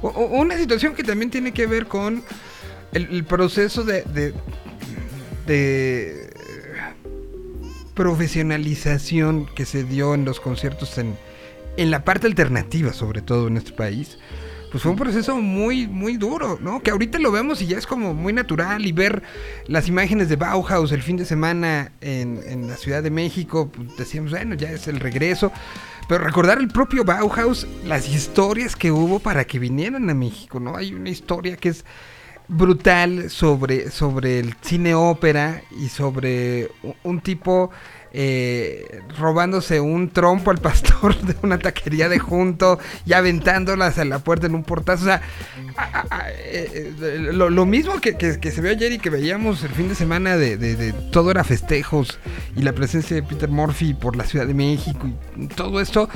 O- o- una situación que también tiene que ver con el, proceso de, de, de profesionalización que se dio en los conciertos en, en la parte alternativa, sobre todo en este país. Pues fue un proceso muy, muy duro, ¿no? Que ahorita lo vemos y ya es como muy natural y ver las imágenes de Bauhaus el fin de semana en, en la Ciudad de México, pues decíamos, bueno, ya es el regreso. Pero recordar el propio Bauhaus, las historias que hubo para que vinieran a México, ¿no? Hay una historia que es brutal sobre, sobre el cine ópera y sobre un tipo eh, robándose un trompo al pastor de una taquería de junto y aventándolas a la puerta en un portazo. O sea, eh, eh, lo, lo mismo que, que- que se vio ayer y que veíamos el fin de semana de, de- de todo era festejos y la presencia de Peter Murphy por la Ciudad de México y todo esto.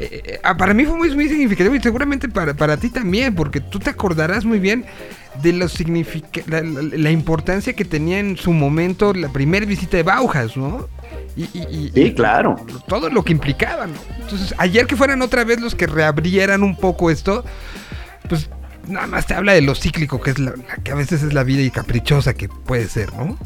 Eh, para mí fue muy, muy significativo y seguramente para, para ti también, porque tú te acordarás muy bien de lo significa la, la- la importancia que tenía en su momento la primera visita de Bauhaus, ¿no? Y, y- y- Sí, y claro. todo lo que implicaba, ¿no? Entonces, ayer que fueran otra vez los que reabrieran un poco esto, pues nada más te habla de lo cíclico que es la, la que a veces es la vida y caprichosa que puede ser, ¿no?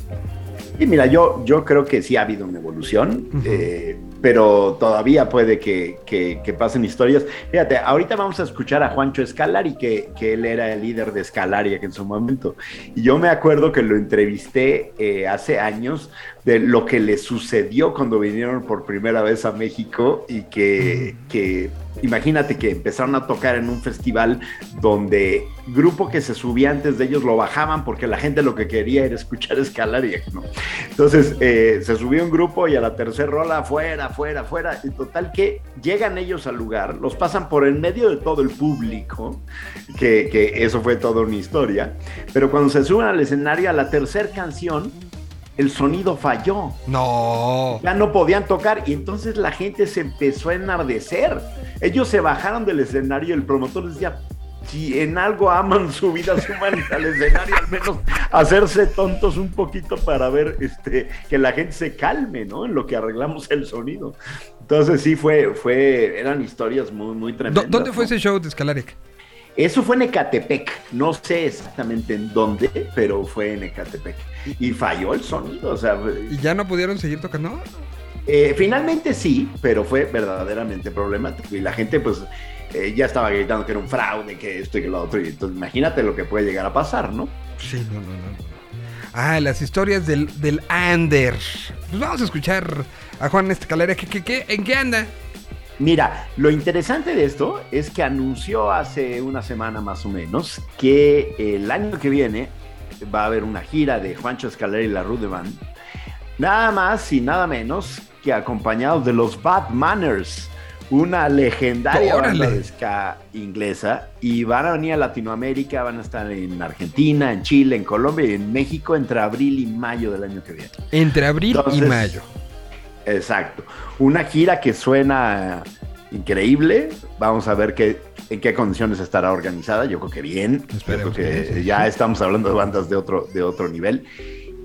Y mira, yo, yo creo que sí ha habido una evolución, eh, pero todavía puede que, que- pasen historias. Fíjate, ahorita vamos a escuchar a Juancho Escalari, que, que él era el líder de Escalaria en su momento. Y yo me acuerdo que lo entrevisté eh, hace años de lo que le sucedió cuando vinieron por primera vez a México y que, que imagínate que empezaron a tocar en un festival donde grupo que se subía antes de ellos lo bajaban porque la gente lo que quería era escuchar Escalaria, ¿no? Entonces eh, se subió un grupo y a la tercera rola afuera, afuera, afuera. Y total que llegan ellos al lugar, los pasan por en medio de todo el público, que, que eso fue toda una historia. Pero cuando se suben al escenario a la tercera canción, el sonido falló. No. Ya no podían tocar y entonces la gente se empezó a enardecer. Ellos se bajaron del escenario y el promotor les decía, si en algo aman su vida, suman al escenario, al menos hacerse tontos un poquito para ver este, que la gente se calme, ¿no? En lo que arreglamos el sonido. Entonces sí fue, fue, eran historias muy, muy ¿Dó- tremendas. ¿Dónde fue ¿no? ese show de Scalaric? Eso fue en Ecatepec, no sé exactamente en dónde, pero fue en Ecatepec. Y falló el sonido, o sea, ¿Y ya no pudieron seguir tocando? eh, finalmente sí, pero fue verdaderamente problemático. Y la gente, pues, eh, ya estaba gritando que era un fraude, que esto y que lo otro. Y entonces, imagínate lo que puede llegar a pasar, ¿no? Sí, no, no, no. Ah, las historias del, del Ander. Pues vamos a escuchar a Juan Escalera. ¿Qué, qué, qué, ¿En qué anda? Mira, lo interesante de esto es que anunció hace una semana más o menos que el año que viene va a haber una gira de Juancho Escalera y la Rude Band. Nada más y nada menos que acompañados de los Bad Manners, una legendaria banda de ska inglesa. Y van a venir a Latinoamérica, van a estar en Argentina, en Chile, en Colombia y en México entre abril y mayo del año que viene. Entre abril y mayo. Exacto. Una gira que suena increíble. Vamos a ver qué, en qué condiciones estará organizada. Yo creo que bien. Yo Esperemos creo que ya estamos hablando de bandas de otro, de otro nivel.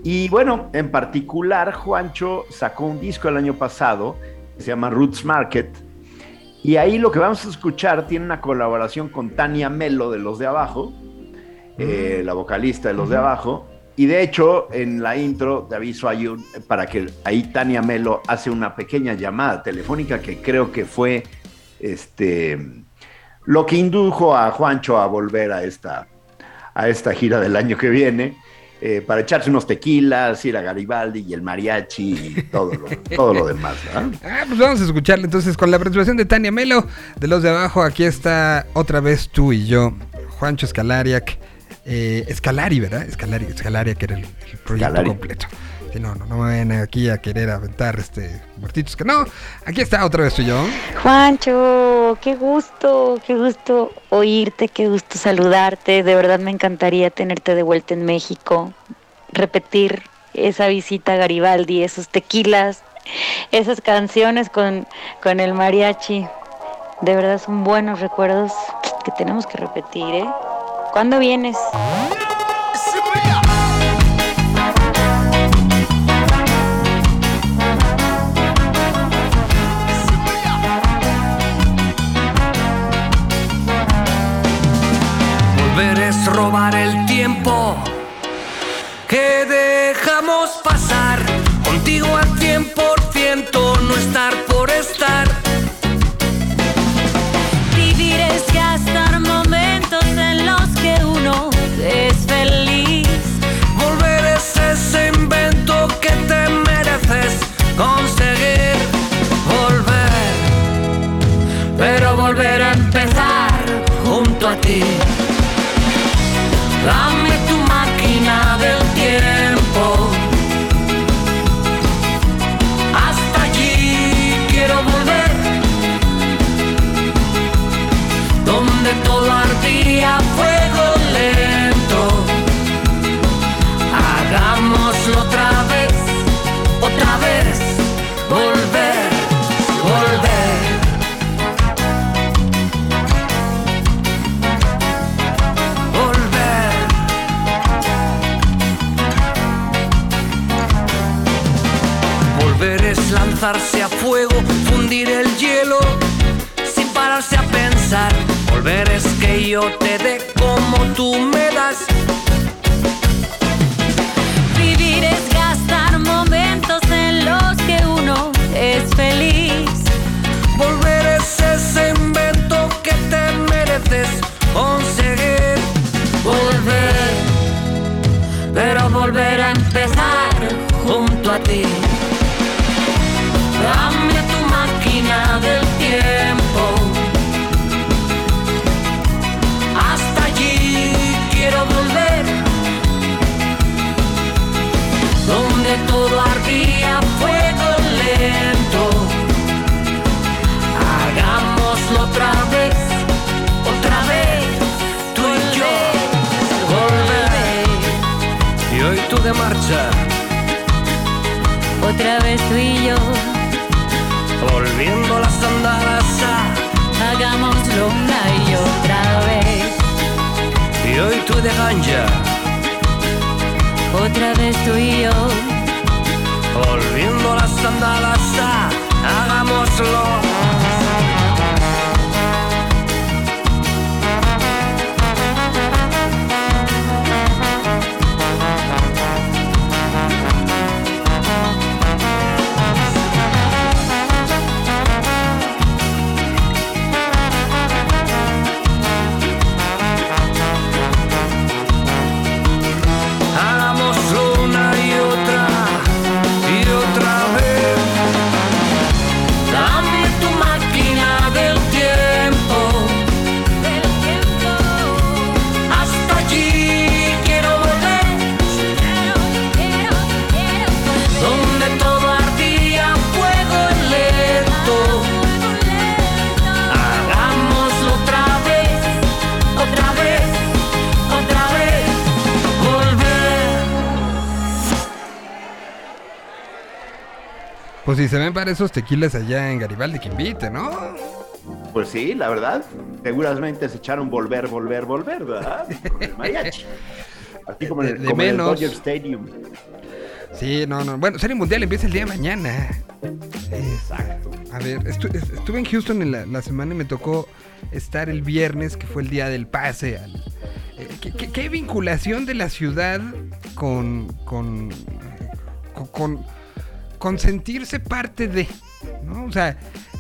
Y bueno, en particular, Juancho sacó un disco el año pasado que se llama Roots Market. Y ahí lo que vamos a escuchar tiene una colaboración con Tania Melo de Los de Abajo, eh, la vocalista de Los de Abajo. Y de hecho, en la intro te aviso hay un- para que ahí Tania Melo hace una pequeña llamada telefónica que creo que fue este lo que indujo a Juancho a volver a esta, a esta gira del año que viene. eh, para echarse unos tequilas, ir a Garibaldi y el mariachi y todo lo, todo lo demás. ¿verdad? Ah, pues vamos a escucharle entonces con la participación de Tania Melo. De los de abajo, aquí está otra vez tú y yo, Juancho Escalariac. Eh, Escalari, ¿verdad? Escalari, Escalaria, que era el, el proyecto Escalari. completo. Sí, no, no, no me vayan aquí a querer aventar este muertitos que no. Aquí está otra vez tú yo. Juancho, qué gusto, qué gusto oírte, qué gusto saludarte. De verdad me encantaría tenerte de vuelta en México, repetir esa visita a Garibaldi, esos tequilas, esas canciones con, con el mariachi. De verdad son buenos recuerdos que tenemos que repetir, ¿eh? ¿Cuándo vienes? Robar el tiempo que dejamos pasar. Contigo al 100%, no estar por estar. Vivir es gastar momentos en los que uno es feliz. Volver es ese invento que te mereces conseguir. Volver, pero volver a empezar junto a ti. Volver es que yo te dé como tú me das. Vivir es gastar momentos en los que uno es feliz. Volver es ese invento que te mereces conseguir. Volver, pero volver a empezar junto a ti. Marcha, Otra vez tú y yo, volviendo las andadas a. hagámoslo una y otra vez. Y hoy tú de ganja, Otra vez tú y yo, volviendo las andadas a. Hagámoslo. Pues si se ven para esos tequilas allá en Garibaldi, que invite, ¿no? Pues sí, la verdad, seguramente se echaron volver, volver, volver, ¿verdad? Con el mariachi. Así como en el, De- de como en el menos. Dodger Stadium. Sí, no, no. Bueno, Serie Mundial empieza el día de mañana. Exacto. A ver, estu- est- estuve en Houston en la, la semana y me tocó estar el viernes, que fue el día del pase. al- eh, ¿qué, qué- qué vinculación de la ciudad con, con, con, con- con sentirse parte de, ¿no? O sea,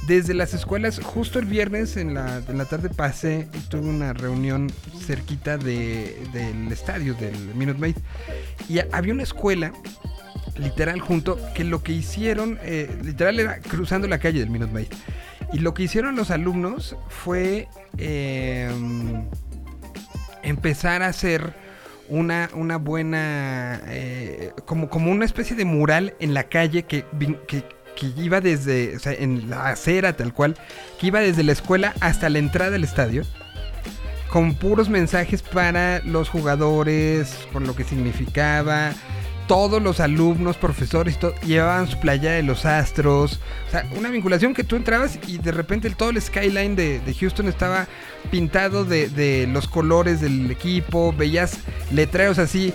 desde las escuelas, justo el viernes en la, en la tarde pasé y tuve una reunión cerquita de, del estadio del Minute Maid. Y había una escuela literal junto, que lo que hicieron, eh, literal era cruzando la calle del Minute Maid. Y lo que hicieron los alumnos fue eh, empezar a hacer una, una buena, eh, como, como una especie de mural en la calle que, que, que iba desde, o sea, en la acera tal cual, que iba desde la escuela hasta la entrada del estadio con puros mensajes para los jugadores, con lo que significaba. Todos los alumnos, profesores, llevaban su playa de los astros. O sea, una vinculación que tú entrabas y de repente todo el skyline de, Houston estaba pintado de, los colores del equipo. Veías letreros así.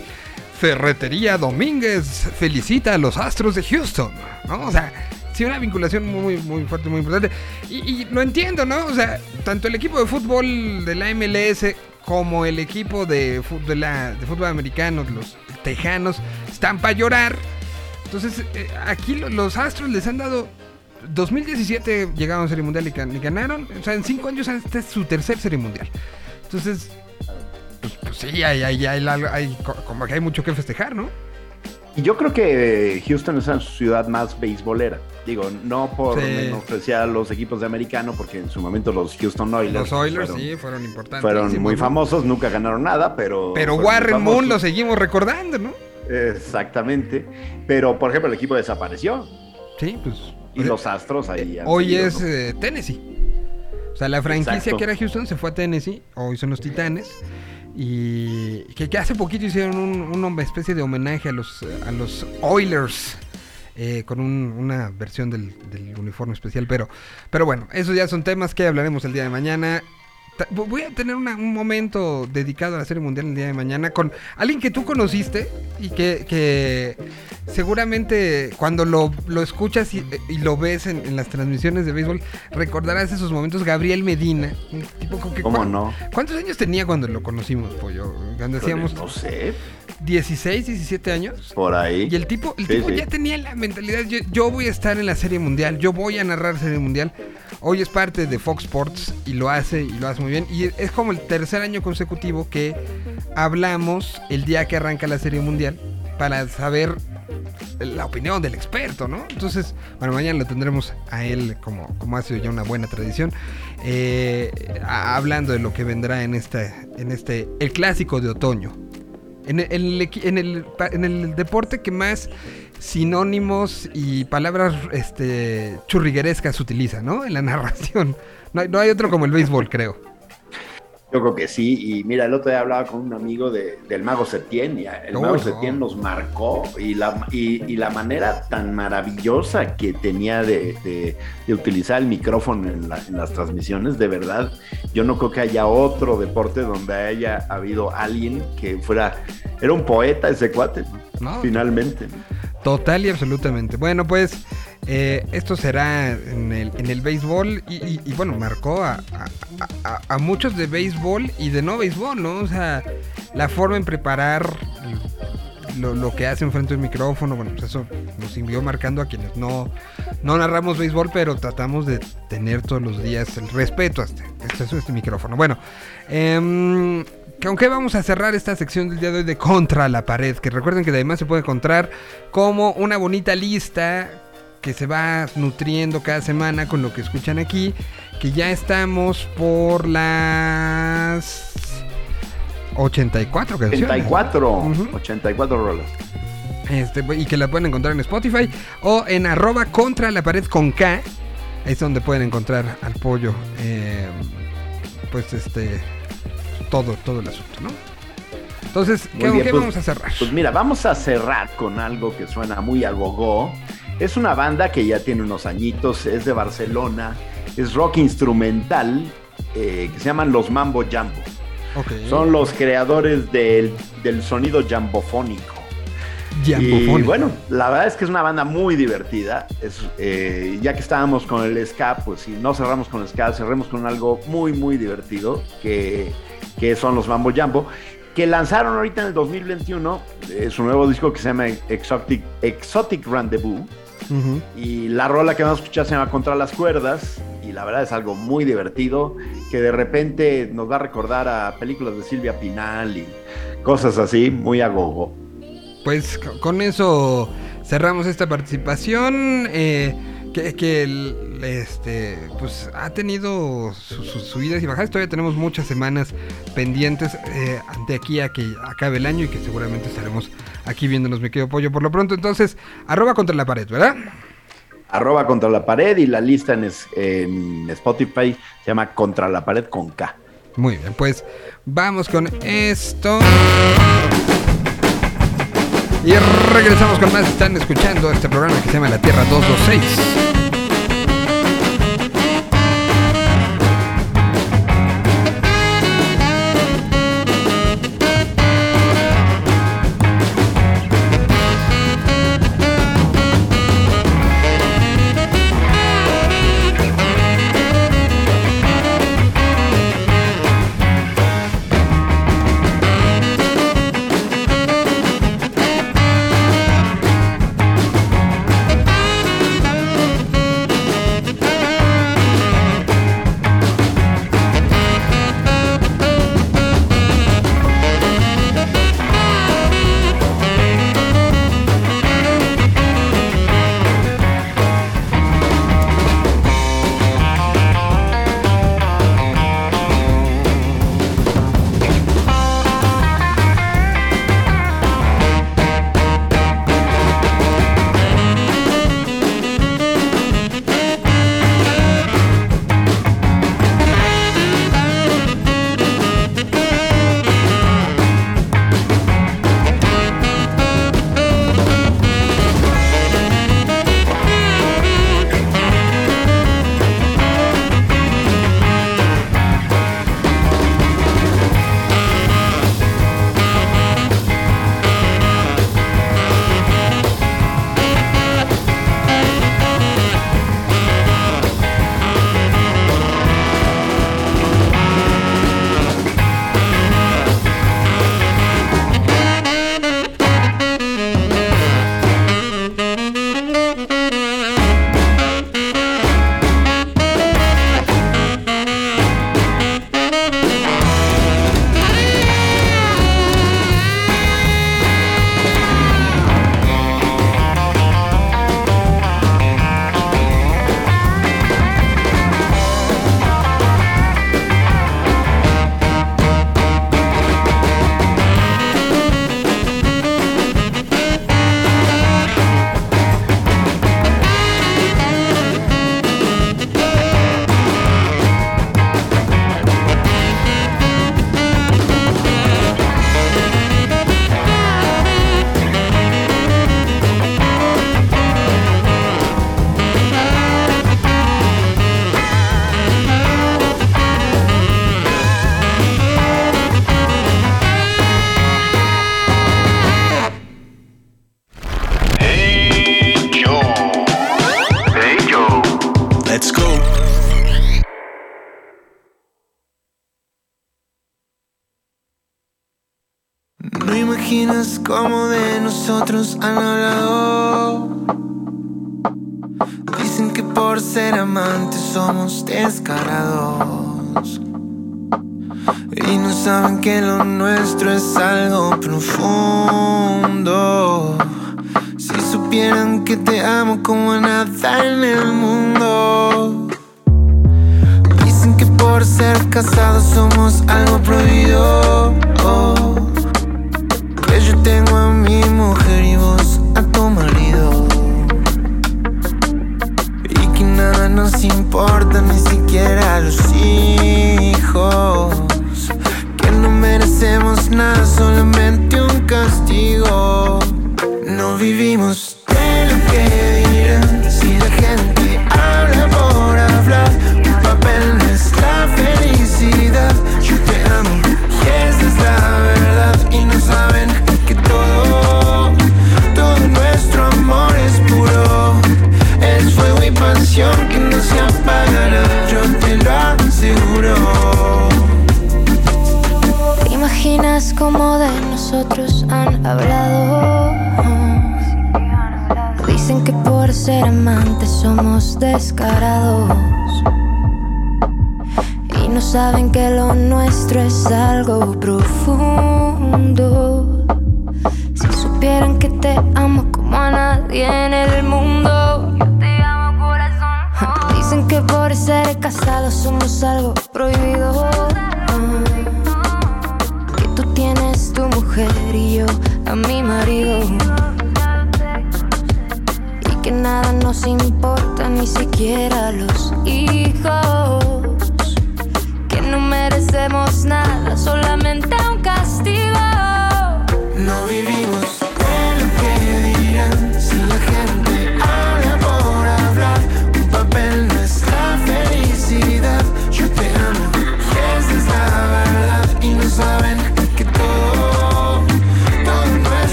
Ferretería Domínguez felicita a los astros de Houston. ¿no? O sea, sí, una vinculación muy, muy fuerte, muy importante. Y, y lo entiendo, ¿no? O sea, tanto el equipo de fútbol de la MLS como el equipo de la, de fútbol americano, los tejanos, están para llorar. Entonces, eh, aquí lo- los Astros les han dado... 2017 llegaron a Serie Mundial y, gan- y ganaron. O sea, en cinco años esta es su tercer Serie Mundial. Entonces, pues, pues sí, hay, hay, hay, como que hay mucho que festejar, ¿no? Y yo creo que Houston es la ciudad más beisbolera. Digo, no por Sí. menospreciar a los equipos de americano, porque en su momento los Houston Oilers, Los Oilers fueron, sí fueron importantes. fueron muy famosos, nunca ganaron nada, pero... Pero Warren Moon lo seguimos recordando, ¿no? Exactamente. Pero, por ejemplo, el equipo desapareció. Sí, pues. Y los Astros ahí. han Hoy seguido, es ¿no? eh, Tennessee. O sea, la franquicia Exacto. que era Houston se fue a Tennessee. Hoy son los Titanes. Y que, que hace poquito hicieron un- una especie de homenaje a los, a los Oilers. eh, con un- una versión del, del uniforme especial. Pero, pero bueno, esos ya son temas que hablaremos el día de mañana. Voy a tener una- un momento dedicado a la Serie Mundial el día de mañana con alguien que tú conociste y que, que seguramente cuando lo, lo escuchas y, y lo ves en, en las transmisiones de béisbol, recordarás esos momentos. Gabriel Medina, tipo con que... ¿Cómo ¿cuán- no? ¿Cuántos años tenía cuando lo conocimos, Pollo? Cuando decíamos No sé, 16, 17 años. por ahí. Y el tipo, el Sí, tipo sí. ya tenía la mentalidad, yo, yo voy a estar en la Serie Mundial, yo voy a narrar Serie Mundial. Hoy es parte de Fox Sports y lo hace y lo hace muy bien. Y es como el tercer año consecutivo que hablamos el día que arranca la Serie Mundial para saber la opinión del experto, ¿no? Entonces, bueno, mañana lo tendremos a él como, como ha sido ya una buena tradición, eh, hablando de lo que vendrá en este, en este, el clásico de otoño. En el, en el en el deporte que más sinónimos y palabras este, churriguerescas utiliza, ¿no? En la narración. No hay, no hay otro como el béisbol, creo. Yo creo que sí, y mira, el otro día hablaba con un amigo de- del Mago Septién, y el Mago no. Septién nos marcó, y la, y, y la manera tan maravillosa que tenía de, de- de utilizar el micrófono en, la- en las transmisiones, de verdad, yo no creo que haya otro deporte donde haya habido alguien que fuera, era un poeta ese cuate, No. finalmente. Total y absolutamente. Bueno, pues eh, esto será en el, en el béisbol y, bueno, marcó a, a- muchos de béisbol y de no béisbol, ¿no? O sea, la forma en preparar lo, lo que hacen frente al micrófono, bueno, pues eso nos siguió marcando a quienes no, no narramos béisbol, pero tratamos de tener todos los días el respeto a este, este, este micrófono. Bueno, em, que aunque vamos a cerrar esta sección del día de hoy de Contra la Pared, que recuerden que además se puede encontrar como una bonita lista que se va nutriendo cada semana con lo que escuchan aquí, que ya estamos por las 84 canciones. 84, Ujú. 84 rolas. Este, y que la pueden encontrar en Spotify o en arroba contra la pared con K. Ahí es donde pueden encontrar al pollo. eh, pues este. Todo, todo el asunto, ¿no? Entonces, ¿qué, Muy bien, qué pues- vamos a cerrar? Pues mira, vamos a cerrar con algo que suena muy a gogó Es una banda que ya tiene unos añitos, es de Barcelona, es rock instrumental, eh, que se llaman los Mambo Jambo. Ok. Son los creadores del, del sonido jambofónico. Y bueno, la verdad es que es una banda muy divertida. Es, eh, ya que estábamos con el ska, pues si no cerramos con el ska, cerremos con algo muy, muy divertido, que, que son los Mambo Jambo, que lanzaron ahorita en el 2021 eh, su nuevo disco que se llama Exotic, Exotic Rendezvous. Y la rola que vamos a escuchar se llama Contra las Cuerdas. Y la verdad es algo muy divertido que de repente nos va a recordar a películas de Silvia Pinal y cosas así, muy a gogo. Pues co- con eso cerramos esta participación. eh, que, que el- este, pues ha tenido su- sus subidas y bajadas. Todavía tenemos muchas semanas pendientes eh, ante aquí a que acabe el año y que seguramente estaremos aquí viéndonos, mi querido pollo. Por lo pronto, entonces, arroba contra la pared, ¿verdad? Arroba contra la pared y la lista en, es- en Spotify se llama Contra la pared con K. Muy bien, pues vamos con esto. Y regresamos con más. Están escuchando este programa que se llama La Tierra 226.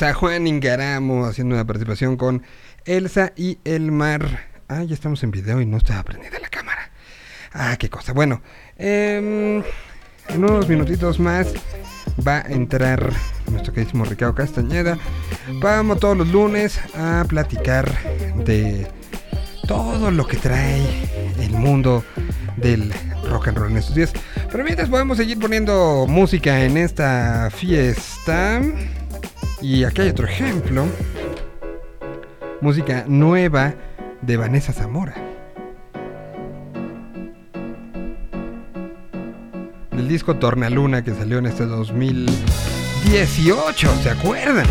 sea, Juan Ingaramo haciendo una participación con Elsa y el mar. Ah, ya estamos en video y no está prendida la cámara. Ah, qué cosa. Bueno, em, en unos minutitos más va a entrar nuestro queridísimo Ricardo Castañeda. Vamos todos los lunes a platicar de todo lo que trae el mundo del rock and roll en estos días. Pero mientras podemos seguir poniendo música en esta fiesta. Y acá hay otro ejemplo. Música nueva de Vanessa Zamora. Del disco Tornaluna que salió en este 2018, ¿se acuerdan?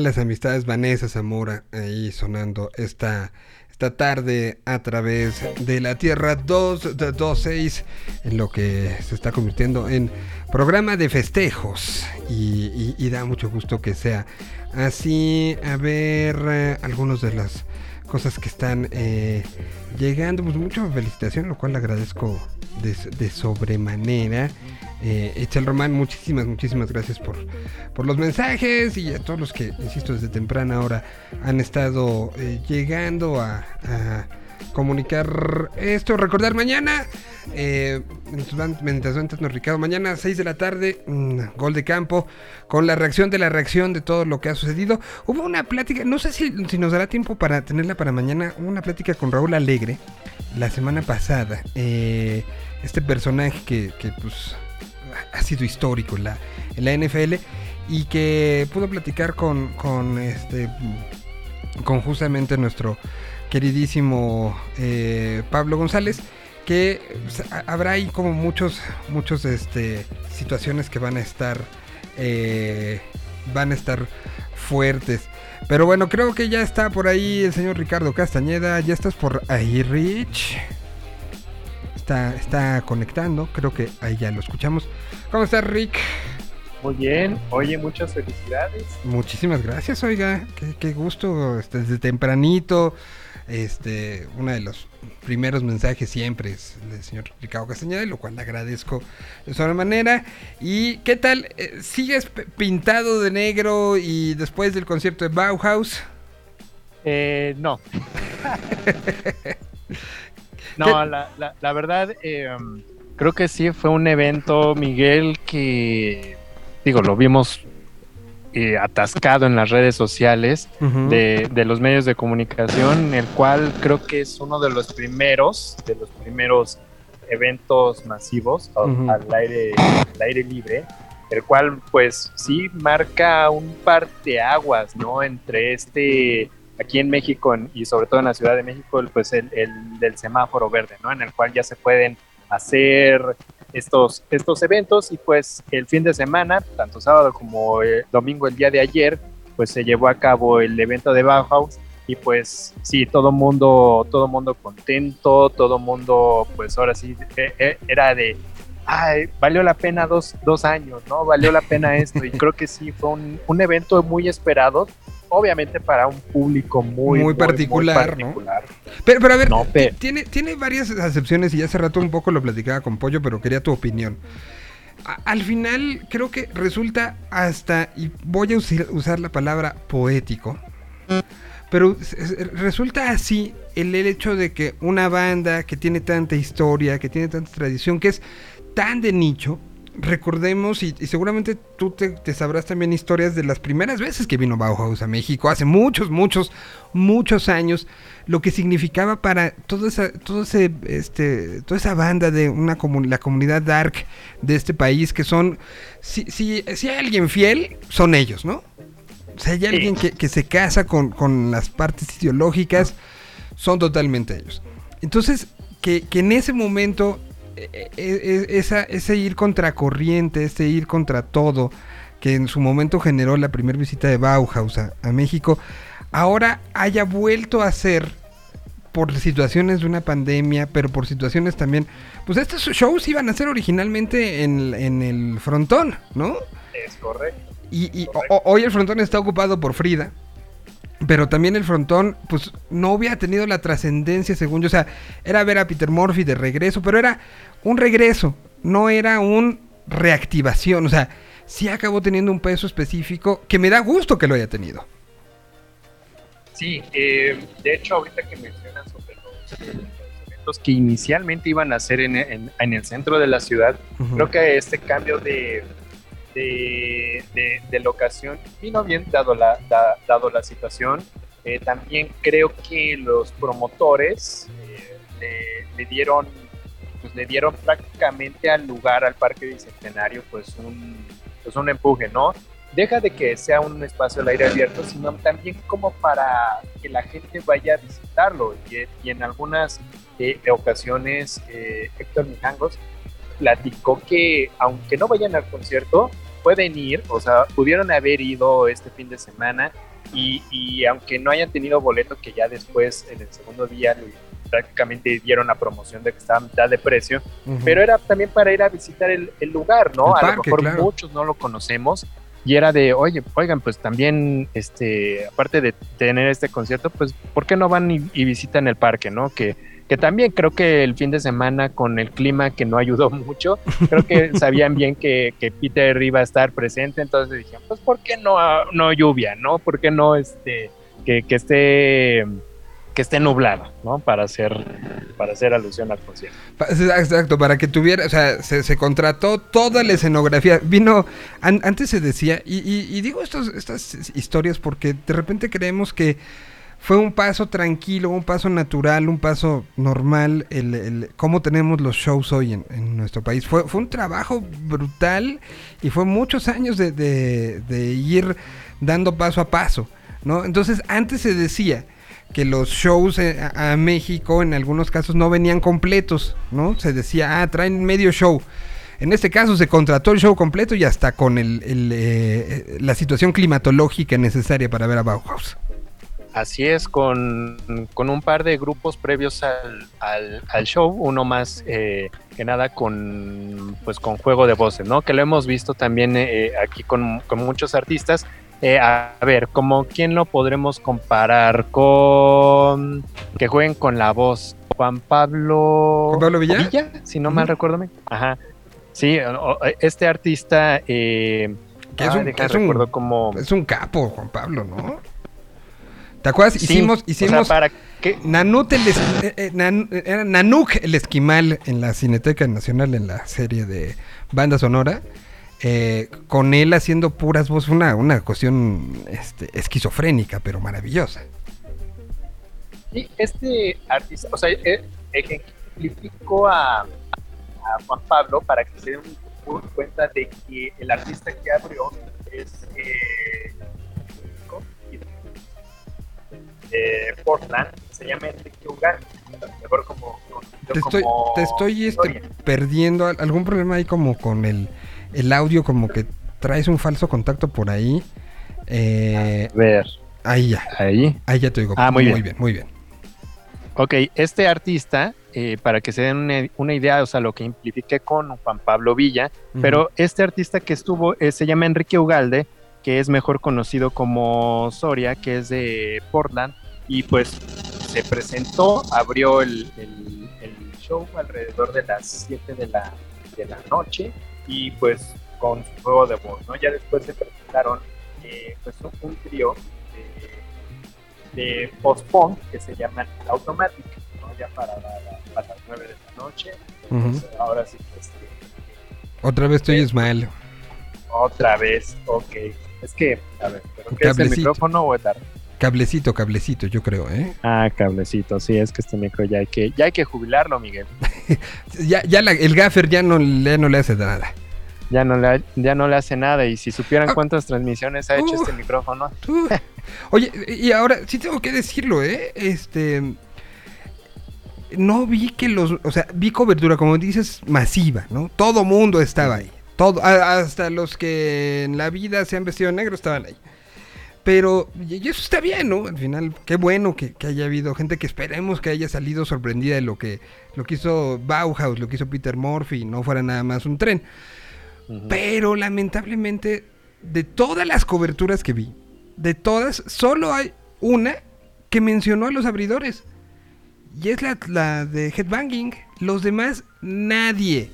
Malas Amistades, Vanessa Zamora, ahí sonando esta, esta tarde a través de la Tierra 226, en lo que se está convirtiendo en programa de festejos. Y, da mucho gusto que sea así. A ver, eh, algunos de las cosas que están eh, llegando. Pues mucha felicitación, lo cual agradezco de, de sobremanera. Eh, Echel Román, muchísimas, muchísimas gracias por, por los mensajes y a todos los que, insisto, desde temprana hora han estado eh, llegando a, comunicar esto. Recordar mañana, eh, mientras va entrando Ricardo, mañana 6 de la tarde, mm, gol de campo, con la reacción de la reacción de todo lo que ha sucedido. Hubo una plática, no sé si, si nos dará tiempo para tenerla para mañana, hubo una plática con Raúl Alegre la semana pasada. Eh, este personaje que, que, pues ha sido histórico en la, en la NFL y que pudo platicar con, con este con justamente nuestro queridísimo eh, Pablo González que pues, ha- habrá ahí como muchos muchos este situaciones que van a estar eh, van a estar fuertes. Pero bueno creo que ya está por ahí el señor Ricardo Castañeda. Ya estás por ahí Rich está, está conectando creo que ahí ya lo escuchamos ¿cómo estás Rick? Muy bien, oye, muchas felicidades. Muchísimas gracias, oiga, qué, qué gusto, este, desde tempranito, este, uno de los primeros mensajes siempre es el del señor Ricardo Castañeda, lo cual le agradezco de sobremanera. ¿Y qué tal? Eh, ¿Sigues pintado de negro y después del concierto de Bauhaus? Eh, no. no, la, la- la verdad, eh, creo que sí fue un evento, Miguel, que, digo, lo vimos eh, atascado en las redes sociales de, de los medios de comunicación, el cual creo que es uno de los primeros, de los primeros eventos masivos al, aire, al aire libre, el cual pues sí marca un parteaguas, ¿no? Entre este, aquí en México en- y sobre todo en la Ciudad de México, pues el, el del semáforo verde, ¿no? En el cual ya se pueden hacer estos, estos eventos y pues el fin de semana, tanto sábado como eh, domingo el día de ayer, pues se llevó a cabo el evento de Bauhaus y pues sí, todo mundo, todo mundo contento, todo mundo pues ahora sí eh, eh, era de, ay, valió la pena dos, dos años, ¿no? Valió la pena esto y creo que sí, fue un, un evento muy esperado, obviamente para un público muy, Muy particular, ¿no? particular. Pero, pero a ver, No, tiene, tiene varias acepciones y ya hace rato un poco lo platicaba con Pollo, pero quería tu opinión. A- al final creo que resulta hasta, y voy a usar, usar la palabra poético, pero resulta así el, el hecho de que una banda que tiene tanta historia, que tiene tanta tradición, que es tan de nicho, recordemos, y, y seguramente tú te, te sabrás también historias de las primeras veces que vino Bauhaus a México, hace muchos, muchos, muchos años, lo que significaba para toda esa, todo ese, este, toda esa banda de una la comunidad dark de este país, que son, si, si, si hay alguien fiel, son ellos, ¿no? O sea, hay alguien que, que se casa con, con las partes ideológicas, son totalmente ellos. Entonces, que, que en ese momento, esa, ese ir contracorriente, ese ir contra todo, que en su momento generó la primera visita de Bauhaus a, a México, ahora haya vuelto a ser por situaciones de una pandemia, pero por situaciones también, pues estos shows iban a ser originalmente en, en el frontón, ¿no? Es correcto. Y, y o- o- hoy el frontón está ocupado por Frida. Pero también el frontón, pues no hubiera tenido la trascendencia, según yo. O sea, era ver a Peter Murphy de regreso, pero era un regreso, no era un reactivación. O sea, sí acabó teniendo un peso específico que me da gusto que lo haya tenido. Sí, eh, de hecho ahorita que mencionas sobre los, eventos que inicialmente iban a ser en, en- en el centro de la ciudad, creo que este cambio de, de, de- de locación vino bien dado la, da- dado la situación. Eh, también creo que los promotores eh, le, le dieron pues le dieron prácticamente al lugar, al Parque Bicentenario, pues un, pues un empuje, ¿no? Deja de que sea un espacio al aire abierto, sino también como para que la gente vaya a visitarlo. Y, en algunas eh, ocasiones, Héctor Mijangos platicó que aunque no vayan al concierto, pueden ir, o sea, pudieron haber ido este fin de semana y, y aunque no hayan tenido boleto, que ya después en el segundo día prácticamente dieron la promoción de que estaba a mitad de precio, pero era también para ir a visitar el, el lugar, ¿no? El a parque, lo mejor claro. muchos no lo conocemos y era de, oye, oigan, pues también, este, aparte de tener este concierto, pues, ¿por qué no van y, y visitan el parque, no? Que, que también creo que el fin de semana con el clima que no ayudó mucho, creo que sabían bien que, que Peter iba a estar presente, entonces dijeron, pues, ¿por qué no, no lluvia, no? ¿Por qué no, este, que, que esté que esté nublado, ¿no? Para hacer, para hacer alusión al concierto. Exacto, para que tuviera, o sea, se, se contrató toda la escenografía. Vino, an- antes se decía, y, y- y digo estos, estas historias porque de repente creemos que fue un paso tranquilo, un paso natural, un paso normal, el, cómo tenemos los shows hoy en, nuestro país. Fue, fue un trabajo brutal y fue muchos años de, de- de ir dando paso a paso, ¿no? Entonces, antes se decía que los shows eh, a, a México en algunos casos no venían completos, ¿no? Se decía, ah, traen medio show. En este caso se contrató el show completo y hasta con el, el, eh, eh, la situación climatológica necesaria para ver a Bauhaus. Así es, con, con un par de grupos previos al, al- al show, uno más eh, que nada con pues con juego de voces, ¿no? Que lo hemos visto también eh, aquí con, con muchos artistas. Eh, a, a ver, como quién lo podremos comparar con que jueguen con la voz Juan Pablo, ¿Juan Pablo Villa? si no mal recuerdo. me- Ajá. Sí, este artista eh, Que es ah, un- es como Es un capo, Juan Pablo, ¿no? ¿Te acuerdas? Sí, hicimos, o sea, hicimos para que Nanut el es- eh, eh, Nan- era Nanuk el esquimal en la Cineteca Nacional en la serie de banda sonora. eh, con él haciendo puras voces, una, una cuestión este, esquizofrénica, pero maravillosa. Sí, este artista, o sea, eh, ejemplificó a, a Juan Pablo para que se den cuenta de que el artista que abrió es eh, Portland, se llama Enrique Ugarte, mejor como Te estoy, como te estoy este, perdiendo al- algún problema ahí como con el, el audio, como que traes un falso contacto por ahí. Eh, A ver, ahí ya, ahí. ahí ya te digo. Ah, muy bien. Muy bien, muy bien. Ok, este artista, eh, para que se den una, una idea, o sea, lo que impliqué con Juan Pablo Villa, pero este artista que estuvo eh, se llama Enrique Ugalde, que es mejor conocido como Soria, que es de Portland, y pues se presentó, abrió el, el- el show alrededor de las 7 de la, de la noche, y pues con su juego de voz, ¿no? Ya después se presentaron eh, pues un, un trío de, de post-punk que se llaman Automatic, ¿no? Ya para, la- para las 9 de la noche. Entonces, Ahora sí, este, Otra vez estoy Ismael. otra vez, ok. Es que, a ver, ¿pero qué es el micrófono o el ar- Cablecito, cablecito, yo creo, ¿eh? Ah, cablecito, sí, es que este micro ya hay que, ya hay que jubilarlo, Miguel. Ya, ya la- el gaffer ya no, le- no le hace nada. Ya no le, ya no le hace nada y si supieran Ah. cuántas transmisiones ha hecho Uh. este micrófono. Uh, Oye, y ahora sí tengo que decirlo, ¿eh? Este. No vi que los. O sea, vi cobertura, como dices, masiva, ¿no? Todo mundo estaba ahí. Todo, hasta los que en la vida se han vestido negro estaban ahí. Pero, y eso está bien, ¿no? Al final, qué bueno que, que haya habido gente que esperemos que haya salido sorprendida de lo que, lo que hizo Bauhaus, lo que hizo Peter Murphy, no fuera nada más un tren. Pero lamentablemente, de todas las coberturas que vi, de todas, solo hay una que mencionó a los abridores. Y es la, la de Headbanging. Los demás, nadie.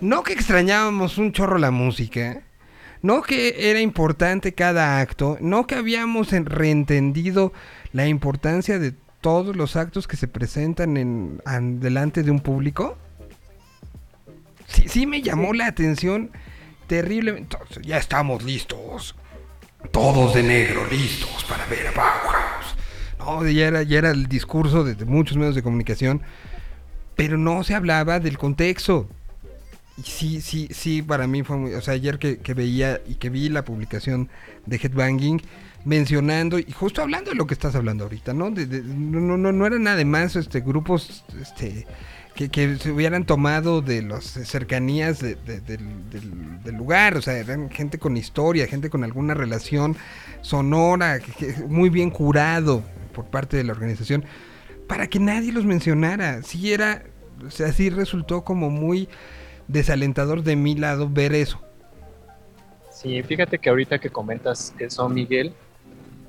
No que extrañábamos un chorro la música. No que era importante cada acto. No que habíamos en- reentendido la importancia de todos los actos que se presentan en, an- delante de un público. Sí, sí me llamó la atención terriblemente. Entonces, ya estamos listos. Todos de negro, listos para ver a Bauhaus. No, ya era, ya era el discurso de, de muchos medios de comunicación. Pero no se hablaba del contexto. Sí, sí, sí, para mí fue muy... O sea, ayer que, que veía y que vi la publicación de Headbanging mencionando y justo hablando de lo que estás hablando ahorita, ¿no? De- de- no, no, no, no era nada de más este, grupos este, que, que se hubieran tomado de las cercanías de- de- del, del- lugar, o sea, eran gente con historia, gente con alguna relación sonora, que- muy bien curado por parte de la organización, para que nadie los mencionara. Sí era, o sea, sí resultó como muy desalentador de mi lado ver eso. Sí, fíjate que ahorita que comentas eso, Miguel,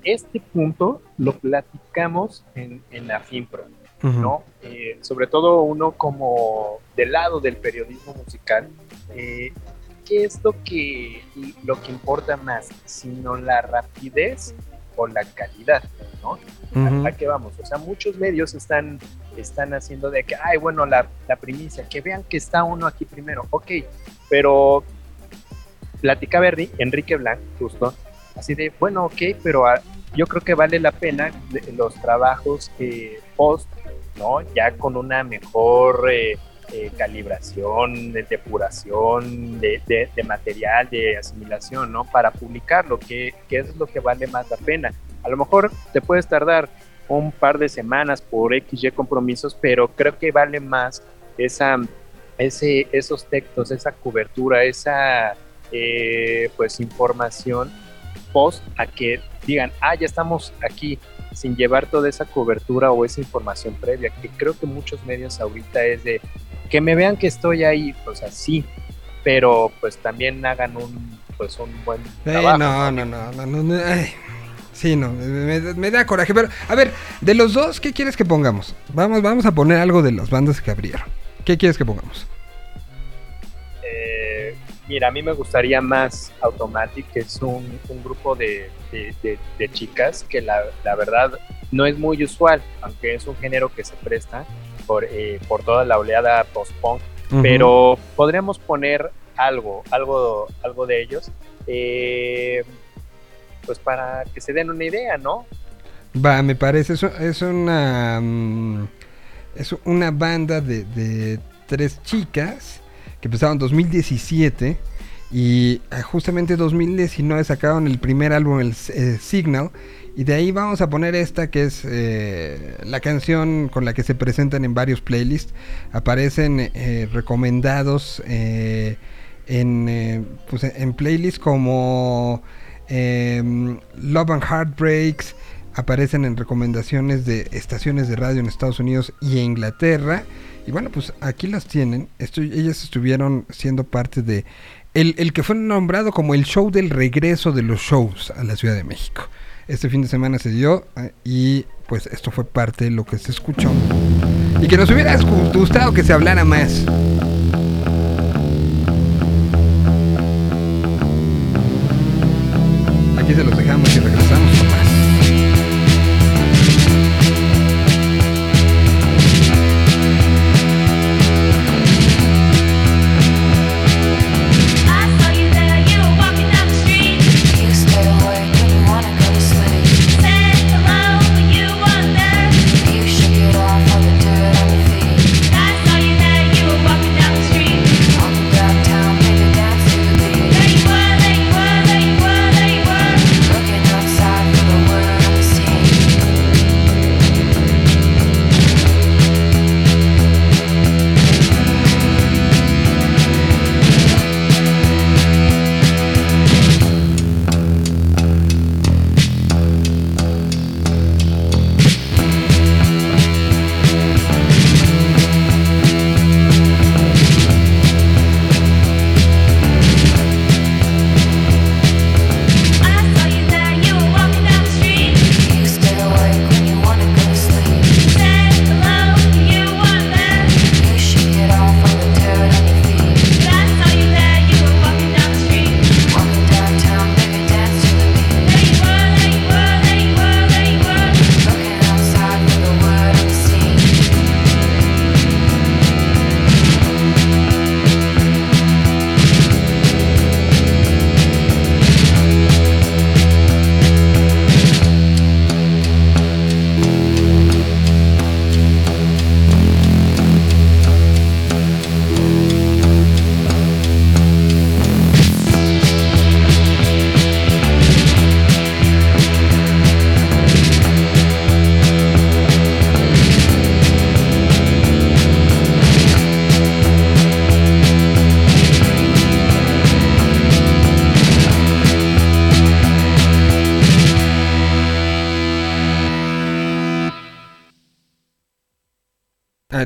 este punto lo platicamos en, en la FIMPRO, ¿no? Eh, sobre todo uno como del lado del periodismo musical, eh, ¿qué es lo que, lo que importa más? Sino la rapidez o la calidad, ¿no? ¿A, qué vamos? O sea, muchos medios están, están haciendo de que, ay, bueno, la, la primicia, que vean que está uno aquí primero, ok, pero platicaba Enri- Enrique Blanc, justo, así de, bueno, ok, pero ah, yo creo que vale la pena los trabajos eh, post, ¿no? Ya con una mejor eh, calibración, de depuración de, de- de material, de asimilación, ¿no? Para publicarlo, que, que es lo que vale más la pena. A lo mejor te puedes tardar un par de semanas por XY compromisos, pero creo que vale más esa, ese, esos textos, esa cobertura, esa eh, pues información post a que digan, ah, ya estamos aquí sin llevar toda esa cobertura o esa información previa, que creo que muchos medios ahorita es de que me vean que estoy ahí, pues así, pero pues también hagan un pues un buen trabajo. no, no, no, no, no. Sí, no, me da coraje. Pero, a ver, de los dos, ¿qué quieres que pongamos? Vamos, vamos a poner algo de las bandas que abrieron. ¿Qué quieres que pongamos? Mira, a mí me gustaría más Automatic, que es un, un grupo de, de- de- de chicas que la, la verdad no es muy usual, aunque es un género que se presta por, eh, por toda la oleada post-punk, pero podríamos poner algo, algo, algo de ellos, eh, pues para que se den una idea, ¿no? Va, me parece. Es, es una. mm, es una banda de, de tres chicas que empezaron en 2017. Y eh, justamente en 2019 sacaron el primer álbum, el eh, Signal. Y de ahí vamos a poner esta que es eh, la canción con la que se presentan en varios playlists. Aparecen recomendados en, pues, en playlists como em, Love and Heartbreaks. Aparecen en recomendaciones de estaciones de radio en Estados Unidos y Inglaterra. Y bueno, pues aquí las tienen. Estu- ellas estuvieron siendo parte de el, el que fue nombrado como el show del regreso de los shows a la Ciudad de México. Este fin de semana se dio eh, y pues esto fue parte de lo que se escuchó. Y que nos hubiera gustado que se hablara más. Aquí se los dejamos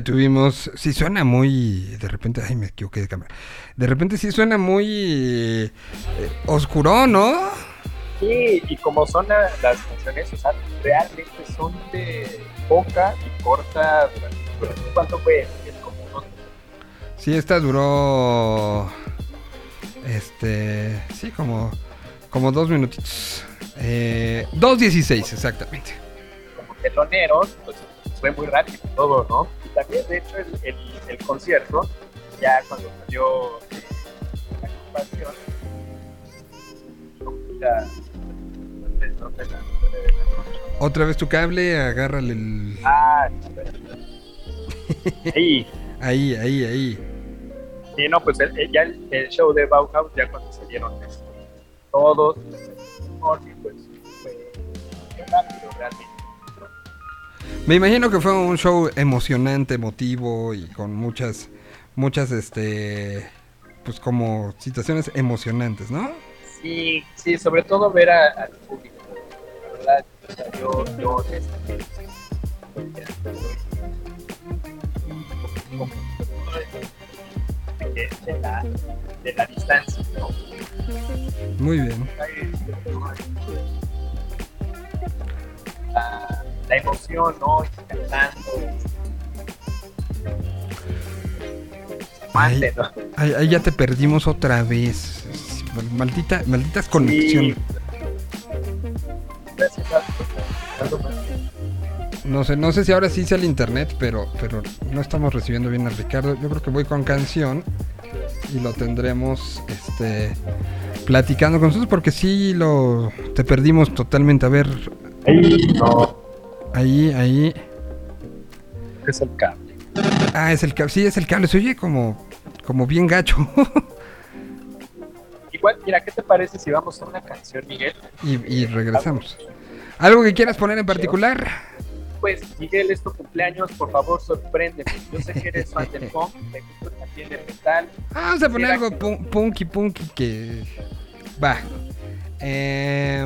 ya tuvimos. Sí, suena muy. De repente. Ay, me equivoqué de cámara. De repente sí suena muy. eh, oscuro, ¿no? Sí, y como son la- las canciones, o sea, realmente son de poca y corta duración. ¿Cuánto fue? Como Sí, esta duró. Este. Sí, como. Como dos minutitos. Eh, 2.16, exactamente. como teloneros, pues fue muy rápido todo, ¿no? También, de hecho, el, el, concierto, ya cuando salió eh, la agrupación, la- Otra vez tu cable, agárrale el. Ah, espera. Ahí, Ahí, ahí, ahí. sí, no, pues ya el, show de Bauhaus, ya cuando salieron este, todos, y pues fue rápido realmente. Me imagino que fue un show emocionante, emotivo y con muchas, muchas, este, pues como situaciones emocionantes, ¿no? Sí, sí, sobre todo ver a- al público. La verdad, o sea, yo, yo honestamente, de, que- de la, de la distancia, ¿no? Muy bien. La, la emoción, ¿no? Cantando. Ahí, ahí- ahí ya te perdimos otra vez. Maldita, malditas conexiones. No sé, no sé si ahora sí sea el internet, pero, pero no estamos recibiendo bien a Ricardo. Yo creo que voy con canción y lo tendremos este platicando con nosotros porque sí lo te perdimos totalmente. A ver, no, ahí, ahí. es el cable. Ah, es el cable. Sí, es el cable. Se oye como, como bien gacho. Igual, mira, ¿qué te parece si vamos a una canción, Miguel? y, y regresamos. ¿Algo que quieras poner en particular? Pues, Miguel, es tu cumpleaños, por favor, sorpréndeme. Yo sé que eres fan del punk, te gusta también el metal. Ah, vamos a poner algo que- punky punky que. Va. Es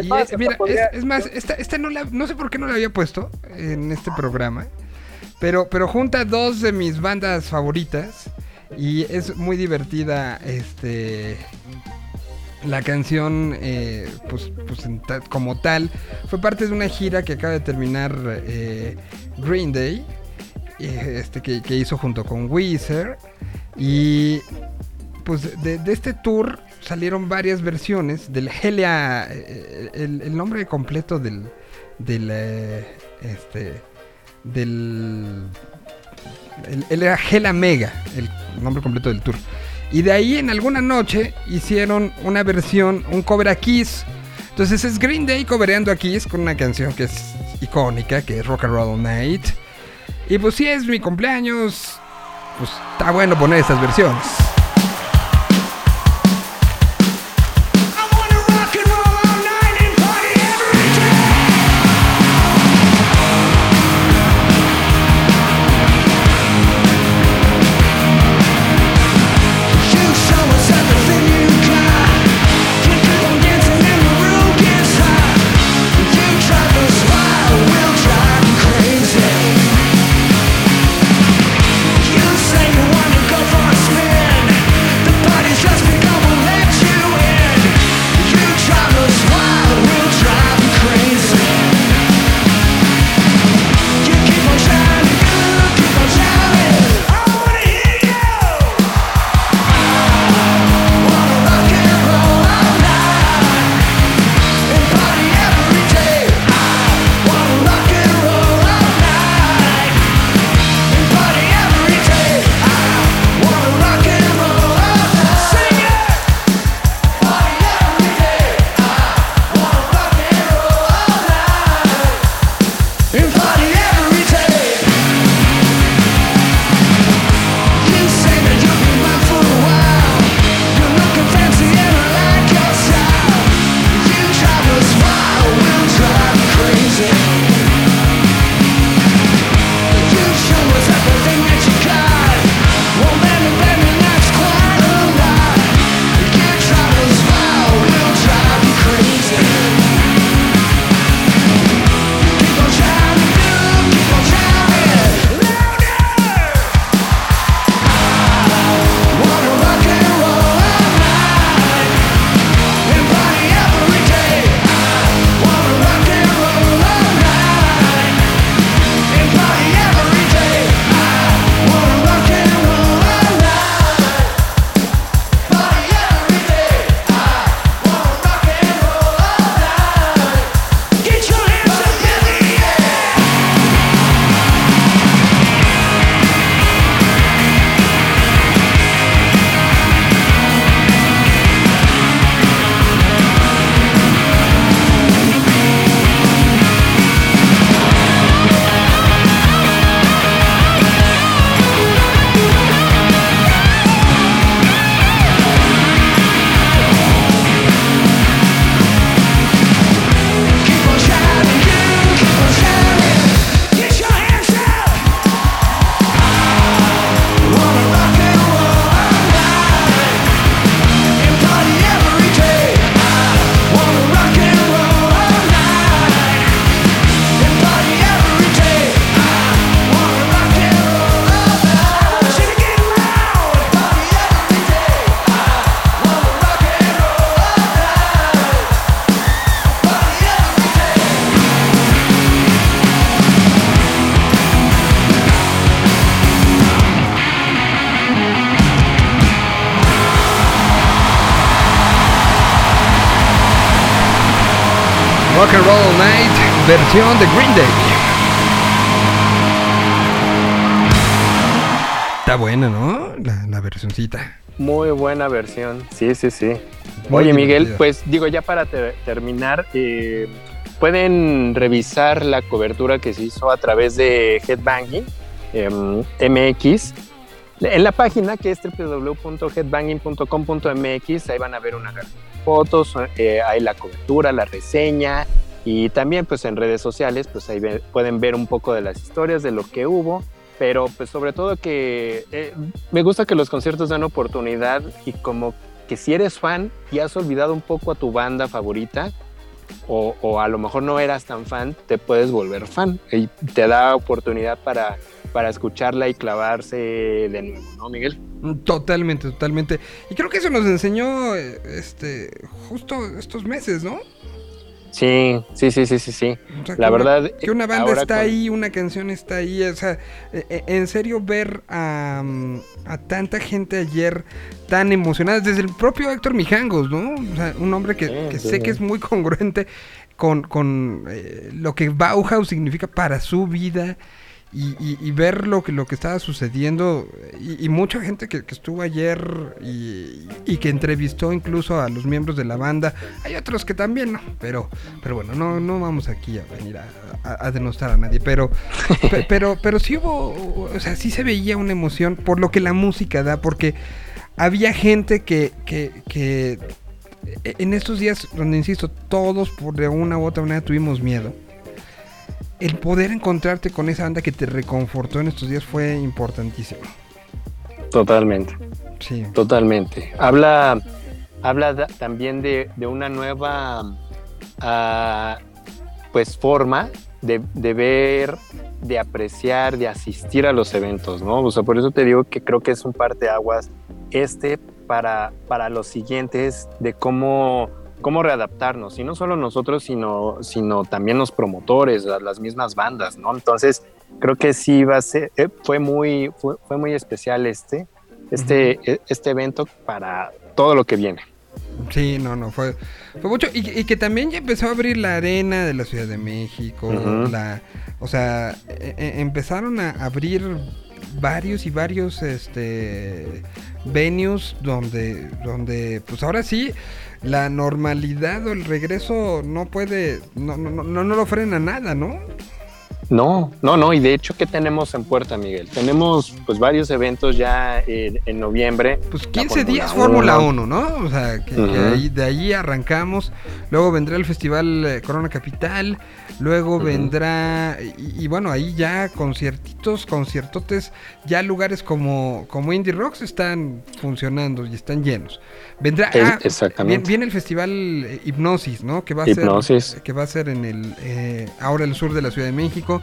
y, hasta mira, podría- es, es más, esta, esta no la, no sé por qué no la había puesto en este programa. Pero, pero junta dos de mis bandas favoritas. Y es muy divertida. Este. La canción, eh, pues, pues ta- como tal, fue parte de una gira que acaba de terminar eh, Green Day, eh, este, que, que hizo junto con Weezer. Y pues de, de este tour salieron varias versiones del Helia, eh, el, el nombre completo del, del, eh, este, del, el- él era Hela Mega, el nombre completo del tour. Y de ahí en alguna noche hicieron una versión, un cover a Kiss. Entonces es Green Day covereando a Kiss con una canción que es icónica, que es Rock and Roll Night. Y pues si es mi cumpleaños, pues está bueno poner estas versiones. Versión de Green Day. Está buena, ¿no? La, la versioncita. Muy buena versión. Sí, sí, sí. Muy Oye, Miguel, pues digo, ya para te- terminar, eh, pueden revisar la cobertura que se hizo a través de Headbanging em, MX. En la página que es www.headbanging.com.mx, ahí van a ver una fotos, eh, hay la cobertura, la reseña y también pues en redes sociales pues ahí pueden ver un poco de las historias de lo que hubo, pero pues sobre todo que eh, me gusta que los conciertos dan oportunidad y como que si eres fan y has olvidado un poco a tu banda favorita o, o a lo mejor no eras tan fan, te puedes volver fan y te da oportunidad para, para escucharla y clavarse de nuevo, ¿no, Miguel? Totalmente, totalmente. Y creo que eso nos enseñó eh, este justo estos meses, ¿no? Sí, sí, sí, sí, sí, sí. O sea, La que una- verdad, que una banda está con- ahí, una canción está ahí. O sea, eh, eh, en serio, ver a, mm, a tanta gente ayer tan emocionada, desde el propio Héctor Mijangos, ¿no? O sea, un hombre que, Sí, que sí, sé que es muy congruente con, con eh, lo que Bauhaus significa para su vida. Y, y- y ver lo que, lo que estaba sucediendo y, y mucha gente que, que estuvo ayer y, y que entrevistó incluso a los miembros de la banda hay otros que también no pero pero bueno no no vamos aquí a venir a, a- a denostar a nadie pero pe- pero pero sí hubo o sea sí se veía una emoción por lo que la música da porque había gente que que, que e- en estos días donde insisto todos por de una u otra manera tuvimos miedo el poder encontrarte con esa banda que te reconfortó en estos días fue importantísimo. Totalmente. Sí. Totalmente. Habla, habla da- también de, de una nueva ah, pues forma de, de ver, de apreciar, de asistir a los eventos, ¿no? O sea, por eso te digo que creo que es un parteaguas este para, para los siguientes de cómo, cómo readaptarnos. Y no solo nosotros, sino, sino también los promotores, la- las mismas bandas, ¿no? Entonces, creo que sí va a ser, eh, fue muy, fue, fue muy especial este, este, e- este evento para todo lo que viene. Sí, no, no, fue, fue mucho. Y, y que también ya empezó a abrir la arena de la Ciudad de México. La, o sea, e- e- empezaron a abrir varios y varios este venues donde, donde, pues ahora sí, la normalidad o el regreso no puede, no, no, no, no lo frena nada, ¿no? No, no, no, y de hecho, ¿qué tenemos en puerta, Miguel? Tenemos pues varios eventos ya en, en noviembre. Pues La 15 días Fórmula 1, ¿no? O sea, que, ahí- de ahí arrancamos. Luego vendrá el Festival eh, Corona Capital. Luego vendrá. Y, y bueno, ahí ya conciertitos, conciertotes. Ya lugares como, como Indie Rocks están funcionando y están llenos. Vendrá. Ah, exactamente. Viene, el Festival eh, Hipnosis, ¿no? Que va a Hipnosis. ser. Que va a ser en el. eh, ahora el sur de la Ciudad de México.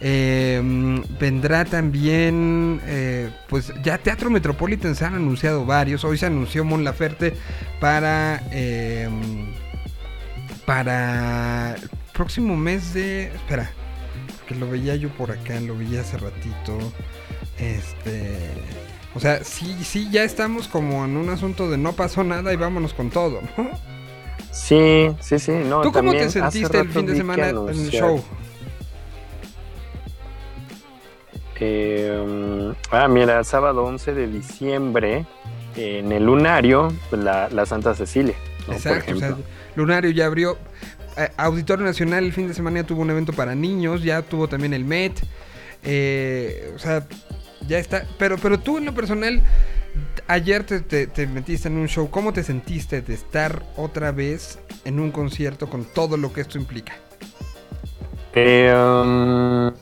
Eh, mm, vendrá también, eh, pues ya Teatro Metropolitan se han anunciado varios. Hoy se anunció Mon Laferte para eh, para el próximo mes de, espera, que lo veía yo por acá, lo veía hace ratito. Este, o sea, sí, sí, ya estamos como en un asunto de no pasó nada y vámonos con todo, ¿no? Sí, sí, sí. No, ¿Tú cómo te sentiste el fin de semana en el show? Eh, ah, mira, sábado 11 de diciembre, en el Lunario, la, la Santa Cecilia. ¿no? Por Exacto, o sea. Lunario ya abrió. eh, Auditorio Nacional el fin de semana ya tuvo un evento para niños, ya tuvo también el Met. eh, o sea, ya está. Pero, pero tú en lo personal, ayer te, te- te metiste en un show. ¿Cómo te sentiste de estar otra vez en un concierto con todo lo que esto implica? Eh, um,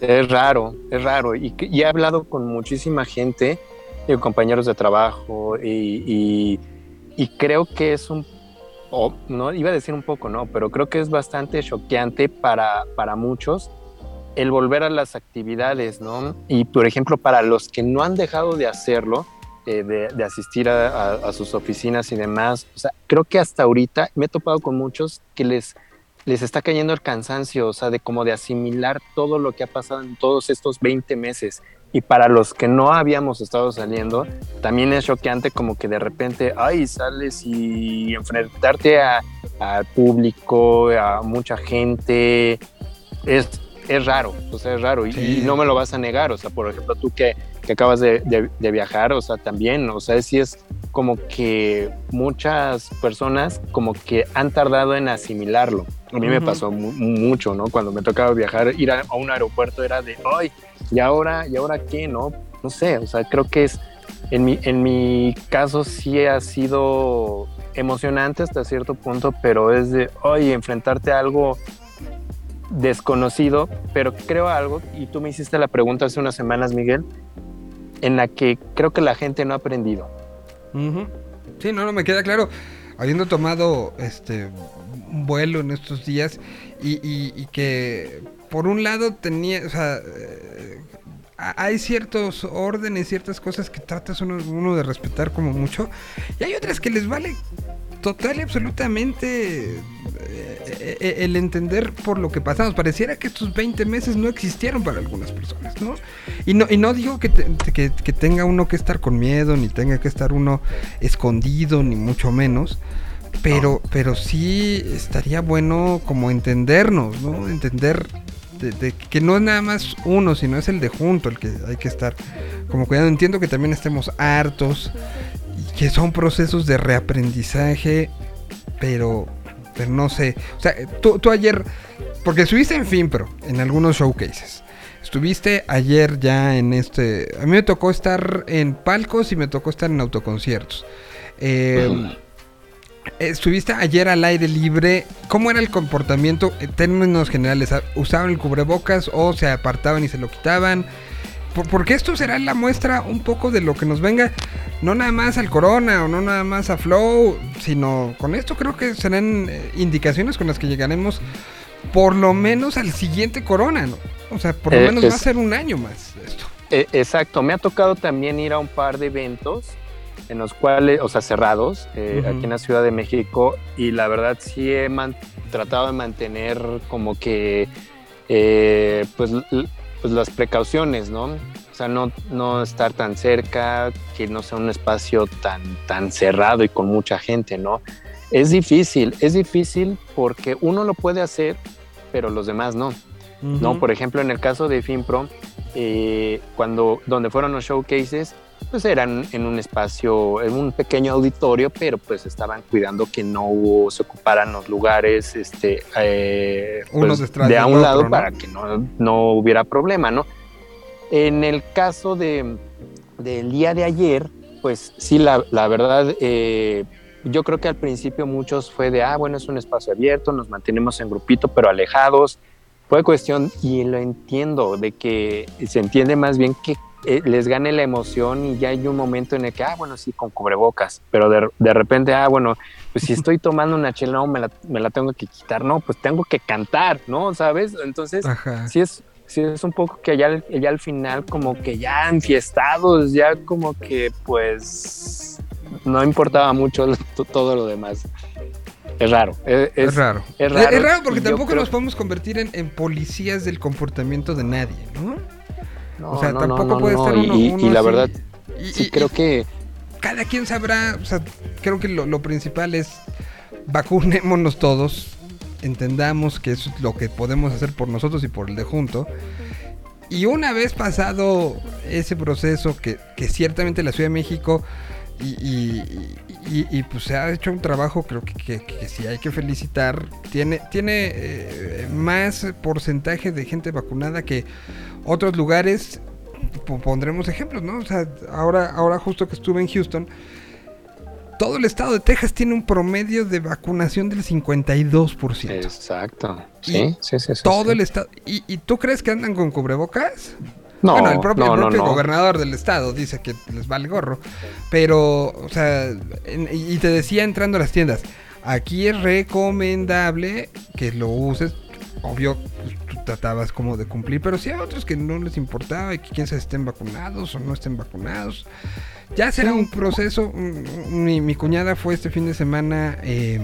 es raro, es raro. Y, y he hablado con muchísima gente, eh, compañeros de trabajo, y, y- y creo que es un, o, no iba a decir un poco, no, pero creo que es bastante choqueante para, para muchos el volver a las actividades, ¿no? Y por ejemplo, para los que no han dejado de hacerlo, eh, de, de asistir a, a- a sus oficinas y demás, o sea, creo que hasta ahorita me he topado con muchos que les les está cayendo el cansancio, o sea, de como de asimilar todo lo que ha pasado en todos estos 20 meses. Y para los que no habíamos estado saliendo, también es choqueante como que de repente, ay, sales y enfrentarte a al público, a mucha gente. Es, es raro, o sea, es raro. Y, Sí. y no me lo vas a negar. O sea, por ejemplo, tú que, que acabas de, de- de viajar, o sea, también, o sea, sí es como que muchas personas como que han tardado en asimilarlo. A mí me pasó mu- mucho, ¿no? Cuando me tocaba viajar, ir a, a un aeropuerto era de, ay, ¿y ahora, ¿y ahora qué, no? No sé, o sea, creo que es, en mi, en mi caso sí ha sido emocionante hasta cierto punto, pero es de, oye, enfrentarte a algo desconocido, pero creo algo, y tú me hiciste la pregunta hace unas semanas, Miguel, en la que creo que la gente no ha aprendido. Sí, no, no me queda claro. Habiendo tomado este vuelo en estos días y, que por un lado tenía, o sea, eh, hay ciertos órdenes, ciertas cosas que tratas uno, uno de respetar como mucho y hay otras que les vale total y absolutamente eh, eh, el entender por lo que pasamos. Pareciera que estos 20 meses no existieron para algunas personas, ¿no? Y no, y no digo que, te- que- que tenga uno que estar con miedo, ni tenga que estar uno escondido, ni mucho menos. Pero, pero sí estaría bueno como entendernos, ¿no? Entender de, de que no es nada más uno, sino es el de junto el que hay que estar como cuidado. Entiendo que también estemos hartos y que son procesos de reaprendizaje, pero, pero no sé. O sea, tú, tú ayer, porque estuviste en Finpro, en algunos showcases. Estuviste ayer ya en este... A mí me tocó estar en palcos y me tocó estar en autoconciertos. Eh, Estuviste ayer al aire libre. ¿Cómo era el comportamiento en términos generales? ¿Usaban el cubrebocas o se apartaban y se lo quitaban? Por- Porque esto será la muestra un poco de lo que nos venga, no nada más al Corona o no nada más a Flow, sino con esto creo que serán eh, indicaciones con las que llegaremos por lo menos al siguiente Corona, ¿no? O sea, por lo Eh, menos va a ser un año más esto. Eh, exacto, me ha tocado también ir a un par de eventos en los cuales, o sea, cerrados, eh, aquí en la Ciudad de México, y la verdad sí he tratado de mantener como que, eh, pues, pues las precauciones, ¿no? O sea, no, no estar tan cerca, que no sea un espacio tan, tan cerrado y con mucha gente, ¿no? Es difícil, es difícil porque uno lo puede hacer, pero los demás no. ¿no? Por ejemplo, en el caso de FinPro, eh, cuando, donde fueron los showcases, pues eran en un espacio, en un pequeño auditorio, pero pues estaban cuidando que no hubo- se ocuparan los lugares este, eh, pues, de a un otro, lado ¿no? para que no, no hubiera problema, ¿no? En el caso de, del día de ayer, pues sí, la, la verdad, eh, yo creo que al principio muchos fue de, ah, bueno, es un espacio abierto, nos mantenemos en grupito, pero alejados. Fue cuestión, y lo entiendo, de que se entiende más bien que eh, les gane la emoción y ya hay un momento en el que, ah, bueno, sí, con cubrebocas, pero de, de repente, ah, bueno, pues si estoy tomando una chela, no, me la, me la tengo que quitar, no, pues tengo que cantar, ¿no? ¿Sabes? Entonces, Ajá. sí es, sí es un poco que ya, al- ya al final como que ya enfiestados, ya como que pues no importaba mucho todo lo demás. Es raro. Es, Es, raro. Es raro, Es raro porque tampoco creo- nos podemos convertir en, en policías del comportamiento de nadie, ¿no? No, o sea, no, tampoco no, puede estar uno, y- uno y la así. verdad, Y- sí y- creo que cada quien sabrá, o sea, creo que lo, lo principal es vacunémonos todos, entendamos que eso es lo que podemos hacer por nosotros y por el de junto. Y una vez pasado ese proceso, que, que ciertamente la Ciudad de México y, y- y- y, pues se ha hecho un trabajo, creo que, que, que sí hay que felicitar, tiene, tiene eh, más porcentaje de gente vacunada que otros lugares. Po- Pondremos ejemplos, ¿no? O sea, ahora, ahora justo que estuve en Houston, todo el estado de Texas tiene un promedio de vacunación del 52%. exacto. Y Sí, sí, sí, sí, todo sí. el estado. ¿Y, y tú crees que andan con cubrebocas? No, bueno, el propio, no, el propio no. gobernador del estado dice que les vale gorro. Pero, o sea, en- y te decía entrando a las tiendas, aquí es recomendable que lo uses. Obvio, pues, tú tratabas como de cumplir, pero sí hay otros que no les importaba y que quién sabe estén vacunados o no estén vacunados. Ya será un proceso. Mi, mi cuñada fue este fin de semana eh,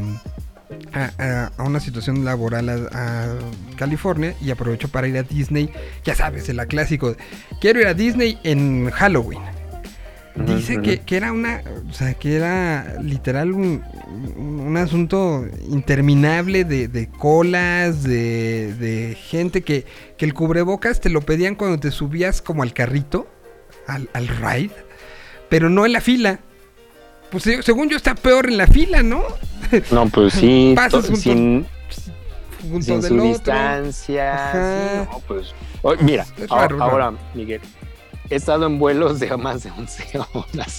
a, a- a una situación laboral a, a California y aprovechó para ir a Disney. Ya sabes, el clásico. Quiero ir a Disney en Halloween. Dice que, que era una, o sea, que era literal un, un, un asunto interminable de, de colas, de, de gente que, que el cubrebocas te lo pedían cuando te subías como al carrito, al, al ride, pero no en la fila. Pues se- según yo está peor en la fila, ¿no? No, pues sí, Pasas to- junto- sin, Junto sin del su otro. distancia. Sí, no, pues. Oh, mira, raro, ahora, Miguel, he estado en vuelos de más de 11 horas.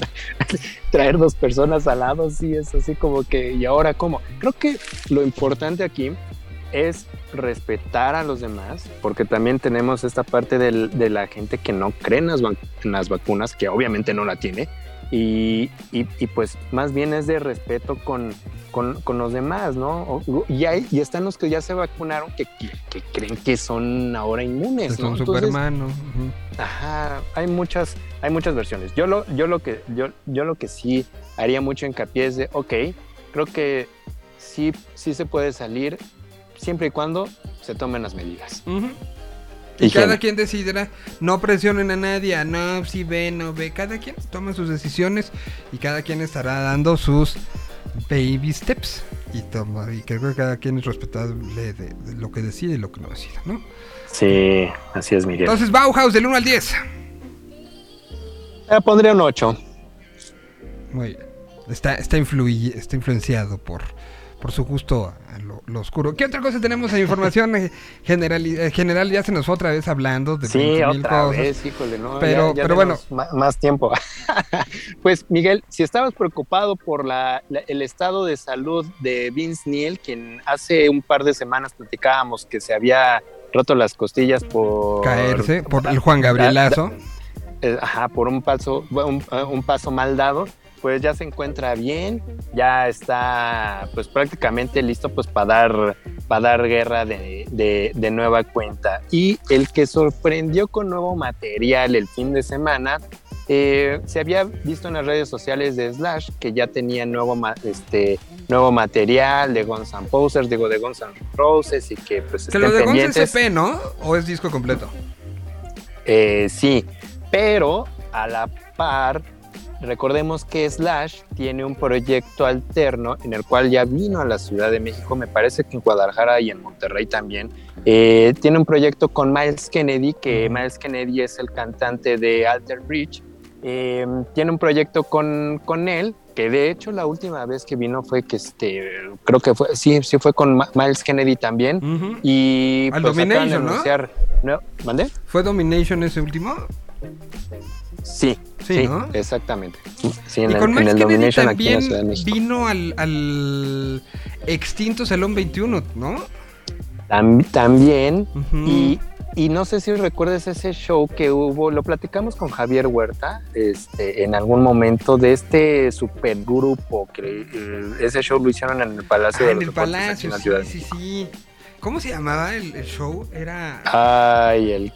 Traer dos personas al lado, sí, es así como que, ¿y ahora cómo? Creo que lo importante aquí es respetar a los demás, porque también tenemos esta parte del- de la gente que no cree en las, vac- en las vacunas, que obviamente no la tiene, y, y- y pues más bien es de respeto con, con, con los demás, ¿no? Y, hay, y están los que ya se vacunaron que, que- que creen que son ahora inmunes, Es ¿no? un Entonces, supermano. ujú. Ajá, hay muchas, hay muchas versiones. Yo lo, yo lo que, yo, yo lo que sí haría mucho hincapié es de, ok, creo que sí, sí se puede salir siempre y cuando se tomen las medidas. Ujú. Y cada quien decidirá, no presionen a nadie, a no, si ve, no ve, cada quien toma sus decisiones y cada quien estará dando sus baby steps. Y, toma, y creo que cada quien es respetable de, de lo que decide y lo que no decide, ¿no? Sí, así es, Miguel. Entonces, Bauhaus del 1 al 10. Eh, pondría un 8. Muy bien. Está, está, influyi- está influenciado por, por su gusto a lo, lo oscuro. ¿Qué otra cosa tenemos en información eh, general, eh, general? Ya se nos fue otra vez hablando de Sí, 20,000 otra cosas. vez, híjole, no. Pero- ya- ya pero bueno. Más tiempo. pues, Miguel, si estabas preocupado por la, la- el estado de salud de Vince Neil, quien hace un par de semanas platicábamos que se había roto las costillas por Caerse por el Juan Gabrielazo. eh, ajá, por un paso, un, un paso mal dado, pues ya se encuentra bien, ya está pues prácticamente listo pues para dar, para dar guerra de, de- de nueva cuenta. Y el que sorprendió con nuevo material el fin de semana, eh, se había visto en las redes sociales de Slash que ya tenía nuevo, ma- este, nuevo material de Guns N' Posers, digo de Guns N' Roses y que pues Que lo de Guns pendientes. SP, ¿no? ¿O es disco completo? Eh, sí, pero a la par, recordemos que Slash tiene un proyecto alterno en el cual ya vino a la Ciudad de México, me parece que en Guadalajara y en Monterrey también. Eh, tiene un proyecto con Miles Kennedy, que Miles Kennedy es el cantante de Alter Bridge. Eh, tiene un proyecto con, con él, que de hecho la última vez que vino fue que este, creo que fue, sí, sí fue con Ma- Miles Kennedy también. Ujú. Y Al pues Domination, ¿no? anunciar- ¿no? ¿Mandé? ¿Fue Domination ese último? Sí, Sí, sí, ¿no? exactamente. Sí, en, y el, con en el Kennedy Domination aquí en la también Ciudad de México. vino al, al extinto Salón 21, ¿no? Tam- también, y, y no sé si recuerdas ese show que hubo, lo platicamos con Javier Huerta este, en algún momento de este supergrupo, que eh, ese show lo hicieron en el Palacio Ah, de en los el aquí Palacio, en la sí, Ciudad sí, sí. ¿Cómo se llamaba el, el show? Era... Ay, el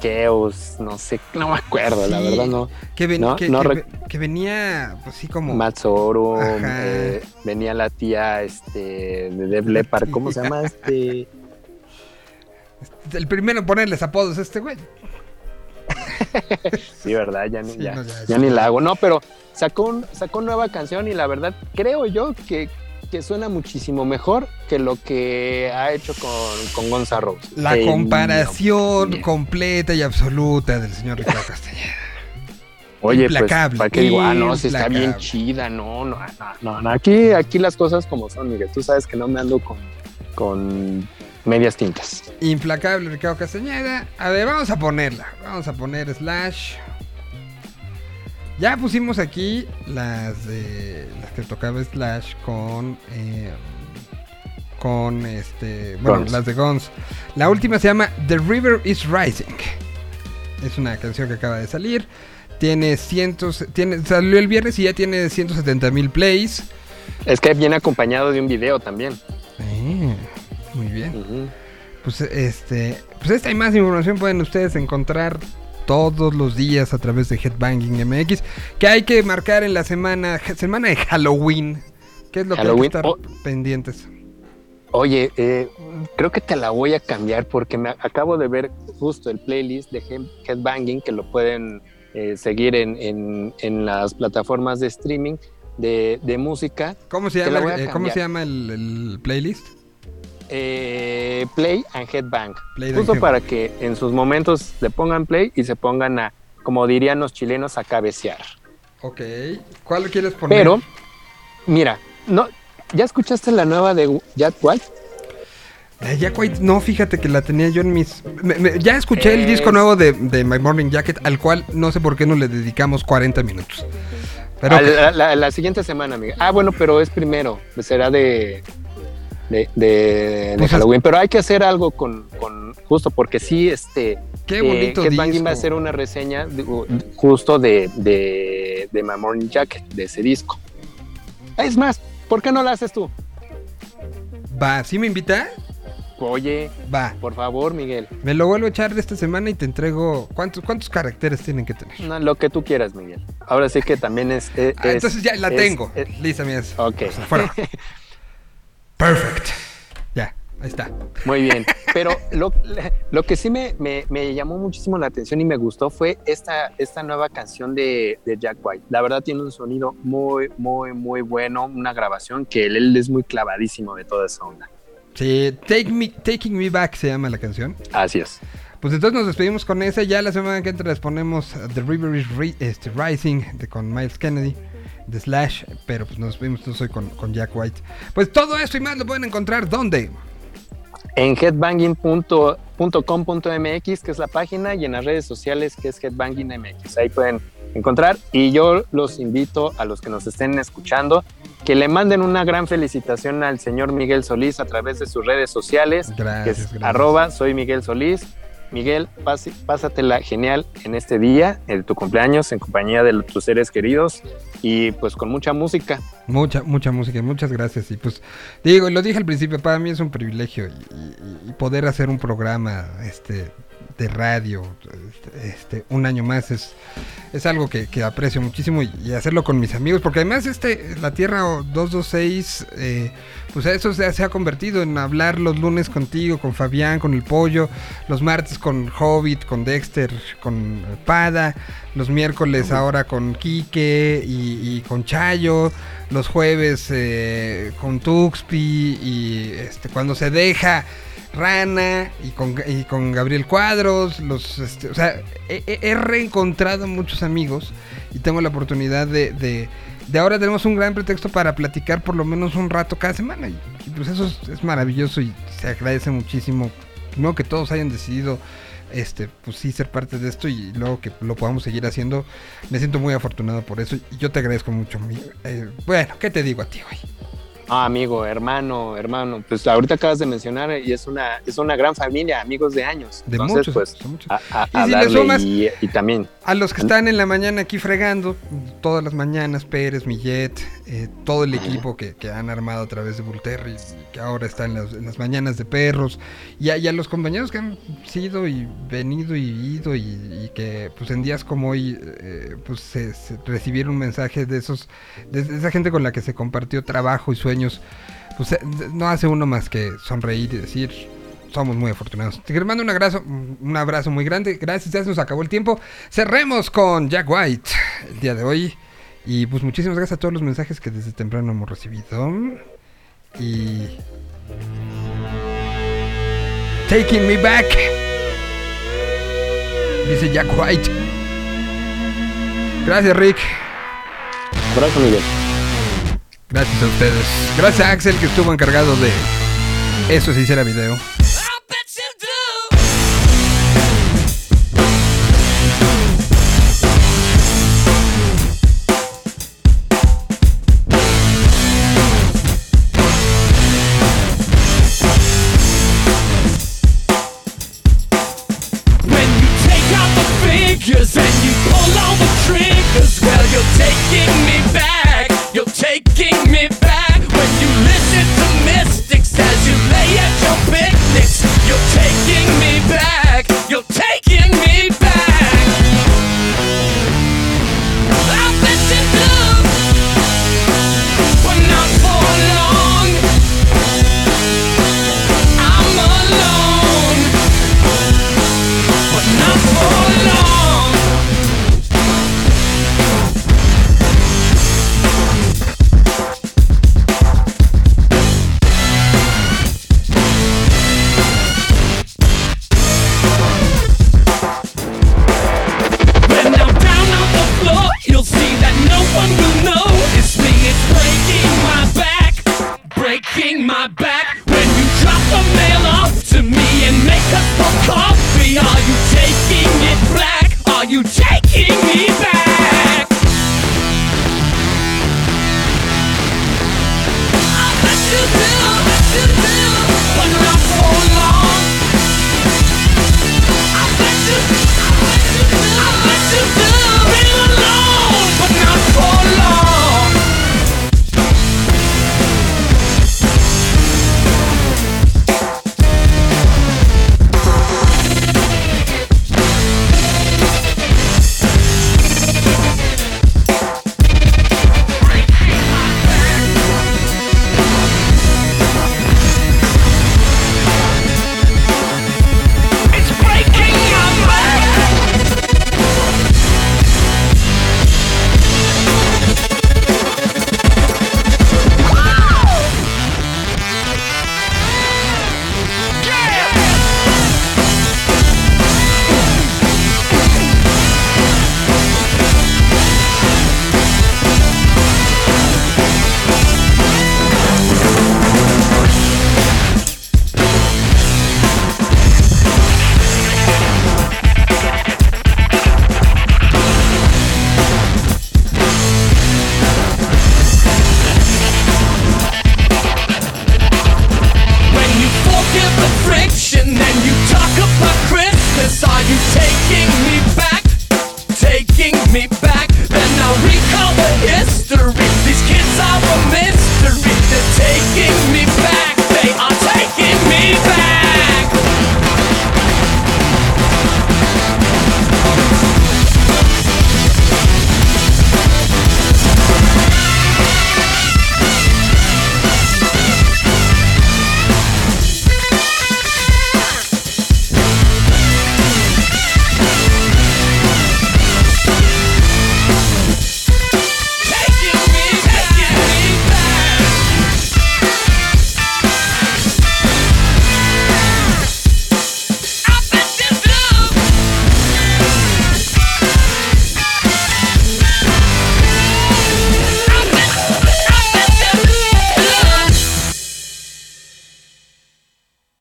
Chaos, no sé, no me acuerdo, la verdad no. Que, ven- No, que, no que rec- ve- que venía, pues sí, como... Matsoro, eh, venía la tía este, de Def Leppard, ¿cómo se llama este? El primero en ponerles apodos a este güey. Sí, ¿verdad? Ya ni, Sí, ya, no, ya, ni la hago. No, pero sacó, un- sacó nueva canción y la verdad creo yo que, que suena muchísimo mejor que lo que ha hecho con, con Guns N' Roses. La Eh, comparación no, completa y absoluta del señor Ricardo Castañeda. Oye, implacable, pues, ¿para qué digo? Ah, no, si está bien chida. No, no, no, no, no. Aquí, aquí las cosas como son, Miguel. Tú sabes que no me ando con, con medias tintas. Implacable Ricardo Castañeda. A ver, vamos a ponerla. Vamos a poner slash. Ya pusimos aquí las de las que tocaba Slash con eh, con este, bueno, Guns. las de Guns. La última se llama The River is Rising. Es una canción que acaba de salir. Tiene cientos, tiene salió el viernes y ya tiene 170 mil plays. Es que viene acompañado de un video también. Eh, muy bien. Pues este, pues esta y más información pueden ustedes encontrar todos los días a través de Headbanging MX, que hay que marcar en la semana semana de Halloween, que es lo Halloween, que hay que oh. estar pendientes. Oye, eh, creo que te la voy a cambiar porque me acabo de ver justo el playlist de Head- Headbanging que lo pueden eh, seguir en, en- en las plataformas de streaming. de, de música. ¿Cómo se llama, eh, ¿cómo se llama el, el playlist? Eh, play and Headbang. Play and Justo Headbang. para que en sus momentos le pongan play y se pongan a, como dirían los chilenos, a cabecear. Ok. ¿Cuál quieres poner? Pero, mira, no, ¿ya escuchaste la nueva de Jack White? Jack White, no, fíjate que la tenía yo en mis... me- me- ya escuché el disco nuevo de, de My Morning Jacket, al cual no sé por qué no le dedicamos 40 minutos. Pero la- la siguiente semana, amiga. Ah, bueno, pero es primero, será de, de, de- de Pues es- Halloween. Pero hay que hacer algo con, con- justo porque sí, este... Qué bonito Headbanging disco. va a hacer una reseña digo, justo de, de, de My Morning Jacket, de ese disco. Es más, ¿por qué no lo haces tú? va, ¿sí me invita? Oye, Va. por favor, Miguel. Me lo vuelvo a echar de esta semana y te entrego... ¿Cuántos, cuántos caracteres tienen que tener? No, lo que tú quieras, Miguel. Ahora sí que también es... es- Ah, entonces ya la es- tengo. es- Lisa, es- ok. Fuera. Perfect. Ya, ahí está. Muy bien. Pero lo, lo que sí me, me- me llamó muchísimo la atención y me gustó fue esta, esta nueva canción de, de Jack White. La verdad tiene un sonido muy, muy, muy bueno, una grabación que él, él es muy clavadísimo de toda esa onda. Sí, Take me, Taking Me Back se llama la canción. Así es. Pues entonces nos despedimos con esa. Ya la semana que entra les ponemos The River is este, Rising de, con Miles Kennedy, de Slash. Pero pues nos despedimos entonces hoy con, con Jack White. Pues todo esto y más lo pueden encontrar ¿dónde? En headbanging.com.mx, que es la página, y en las redes sociales, que es headbangingmx. Ahí pueden encontrar. Y yo los invito a los que nos estén escuchando que le manden una gran felicitación al señor Miguel Solís a través de sus redes sociales, que Gracias, es gracias. arroba soy Miguel Solís. Miguel, pasi- pásatela genial en este día, en tu cumpleaños, en compañía de tus seres queridos y pues con mucha música. Mucha, mucha música, muchas gracias. Y pues, digo, lo dije al principio, para mí es un privilegio y, poder hacer un programa este de radio este, este, un año más es, es algo que, que aprecio muchísimo y, y hacerlo con mis amigos, porque además este La Tierra 226, eh, pues eso se, ha convertido en hablar los lunes contigo, con Fabián, con el Pollo, los martes con Hobbit, con Dexter, con Pada, los miércoles ahora con Quique y, con Chayo, los jueves eh, con Tuxpi y este, cuando se deja Rana y con, Gabriel Cuadros, los, este, o sea, he, reencontrado muchos amigos y tengo la oportunidad de, de ahora tenemos un gran pretexto para platicar por lo menos un rato cada semana y, pues eso es, maravilloso y se agradece muchísimo, primero que todos hayan decidido este, pues sí, ser parte de esto y luego que lo podamos seguir haciendo. Me siento muy afortunado por eso y yo te agradezco mucho. mi- eh, bueno, ¿qué te digo a ti, güey? Ah, amigo, hermano, hermano, pues ahorita acabas de mencionar y es una, es una gran familia, amigos de años. De Entonces, muchos, pues, muchos. a, a- Y a si le darle sumas- y, y también A los que están en la mañana aquí fregando, todas las mañanas, Pérez, Millet, eh, todo el equipo que, que han armado a través de Volterra y que ahora está en las, en las mañanas de perros, y a, y a los compañeros que han sido y venido y ido y, y que pues en días como hoy eh, pues se, se recibieron un mensaje de esos, de esa gente con la que se compartió trabajo y pues eh, no hace uno más que sonreír y decir somos muy afortunados. Te mando un abrazo, un abrazo muy grande. Gracias, ya se nos acabó el tiempo. Cerremos con Jack White el día de hoy. Y pues muchísimas gracias a todos los mensajes que desde temprano hemos recibido. Y. Taking me back. Dice Jack White. Gracias, Rick. abrazo, Miguel. Gracias a ustedes. Gracias a Axel que estuvo encargado de eso si hiciera video.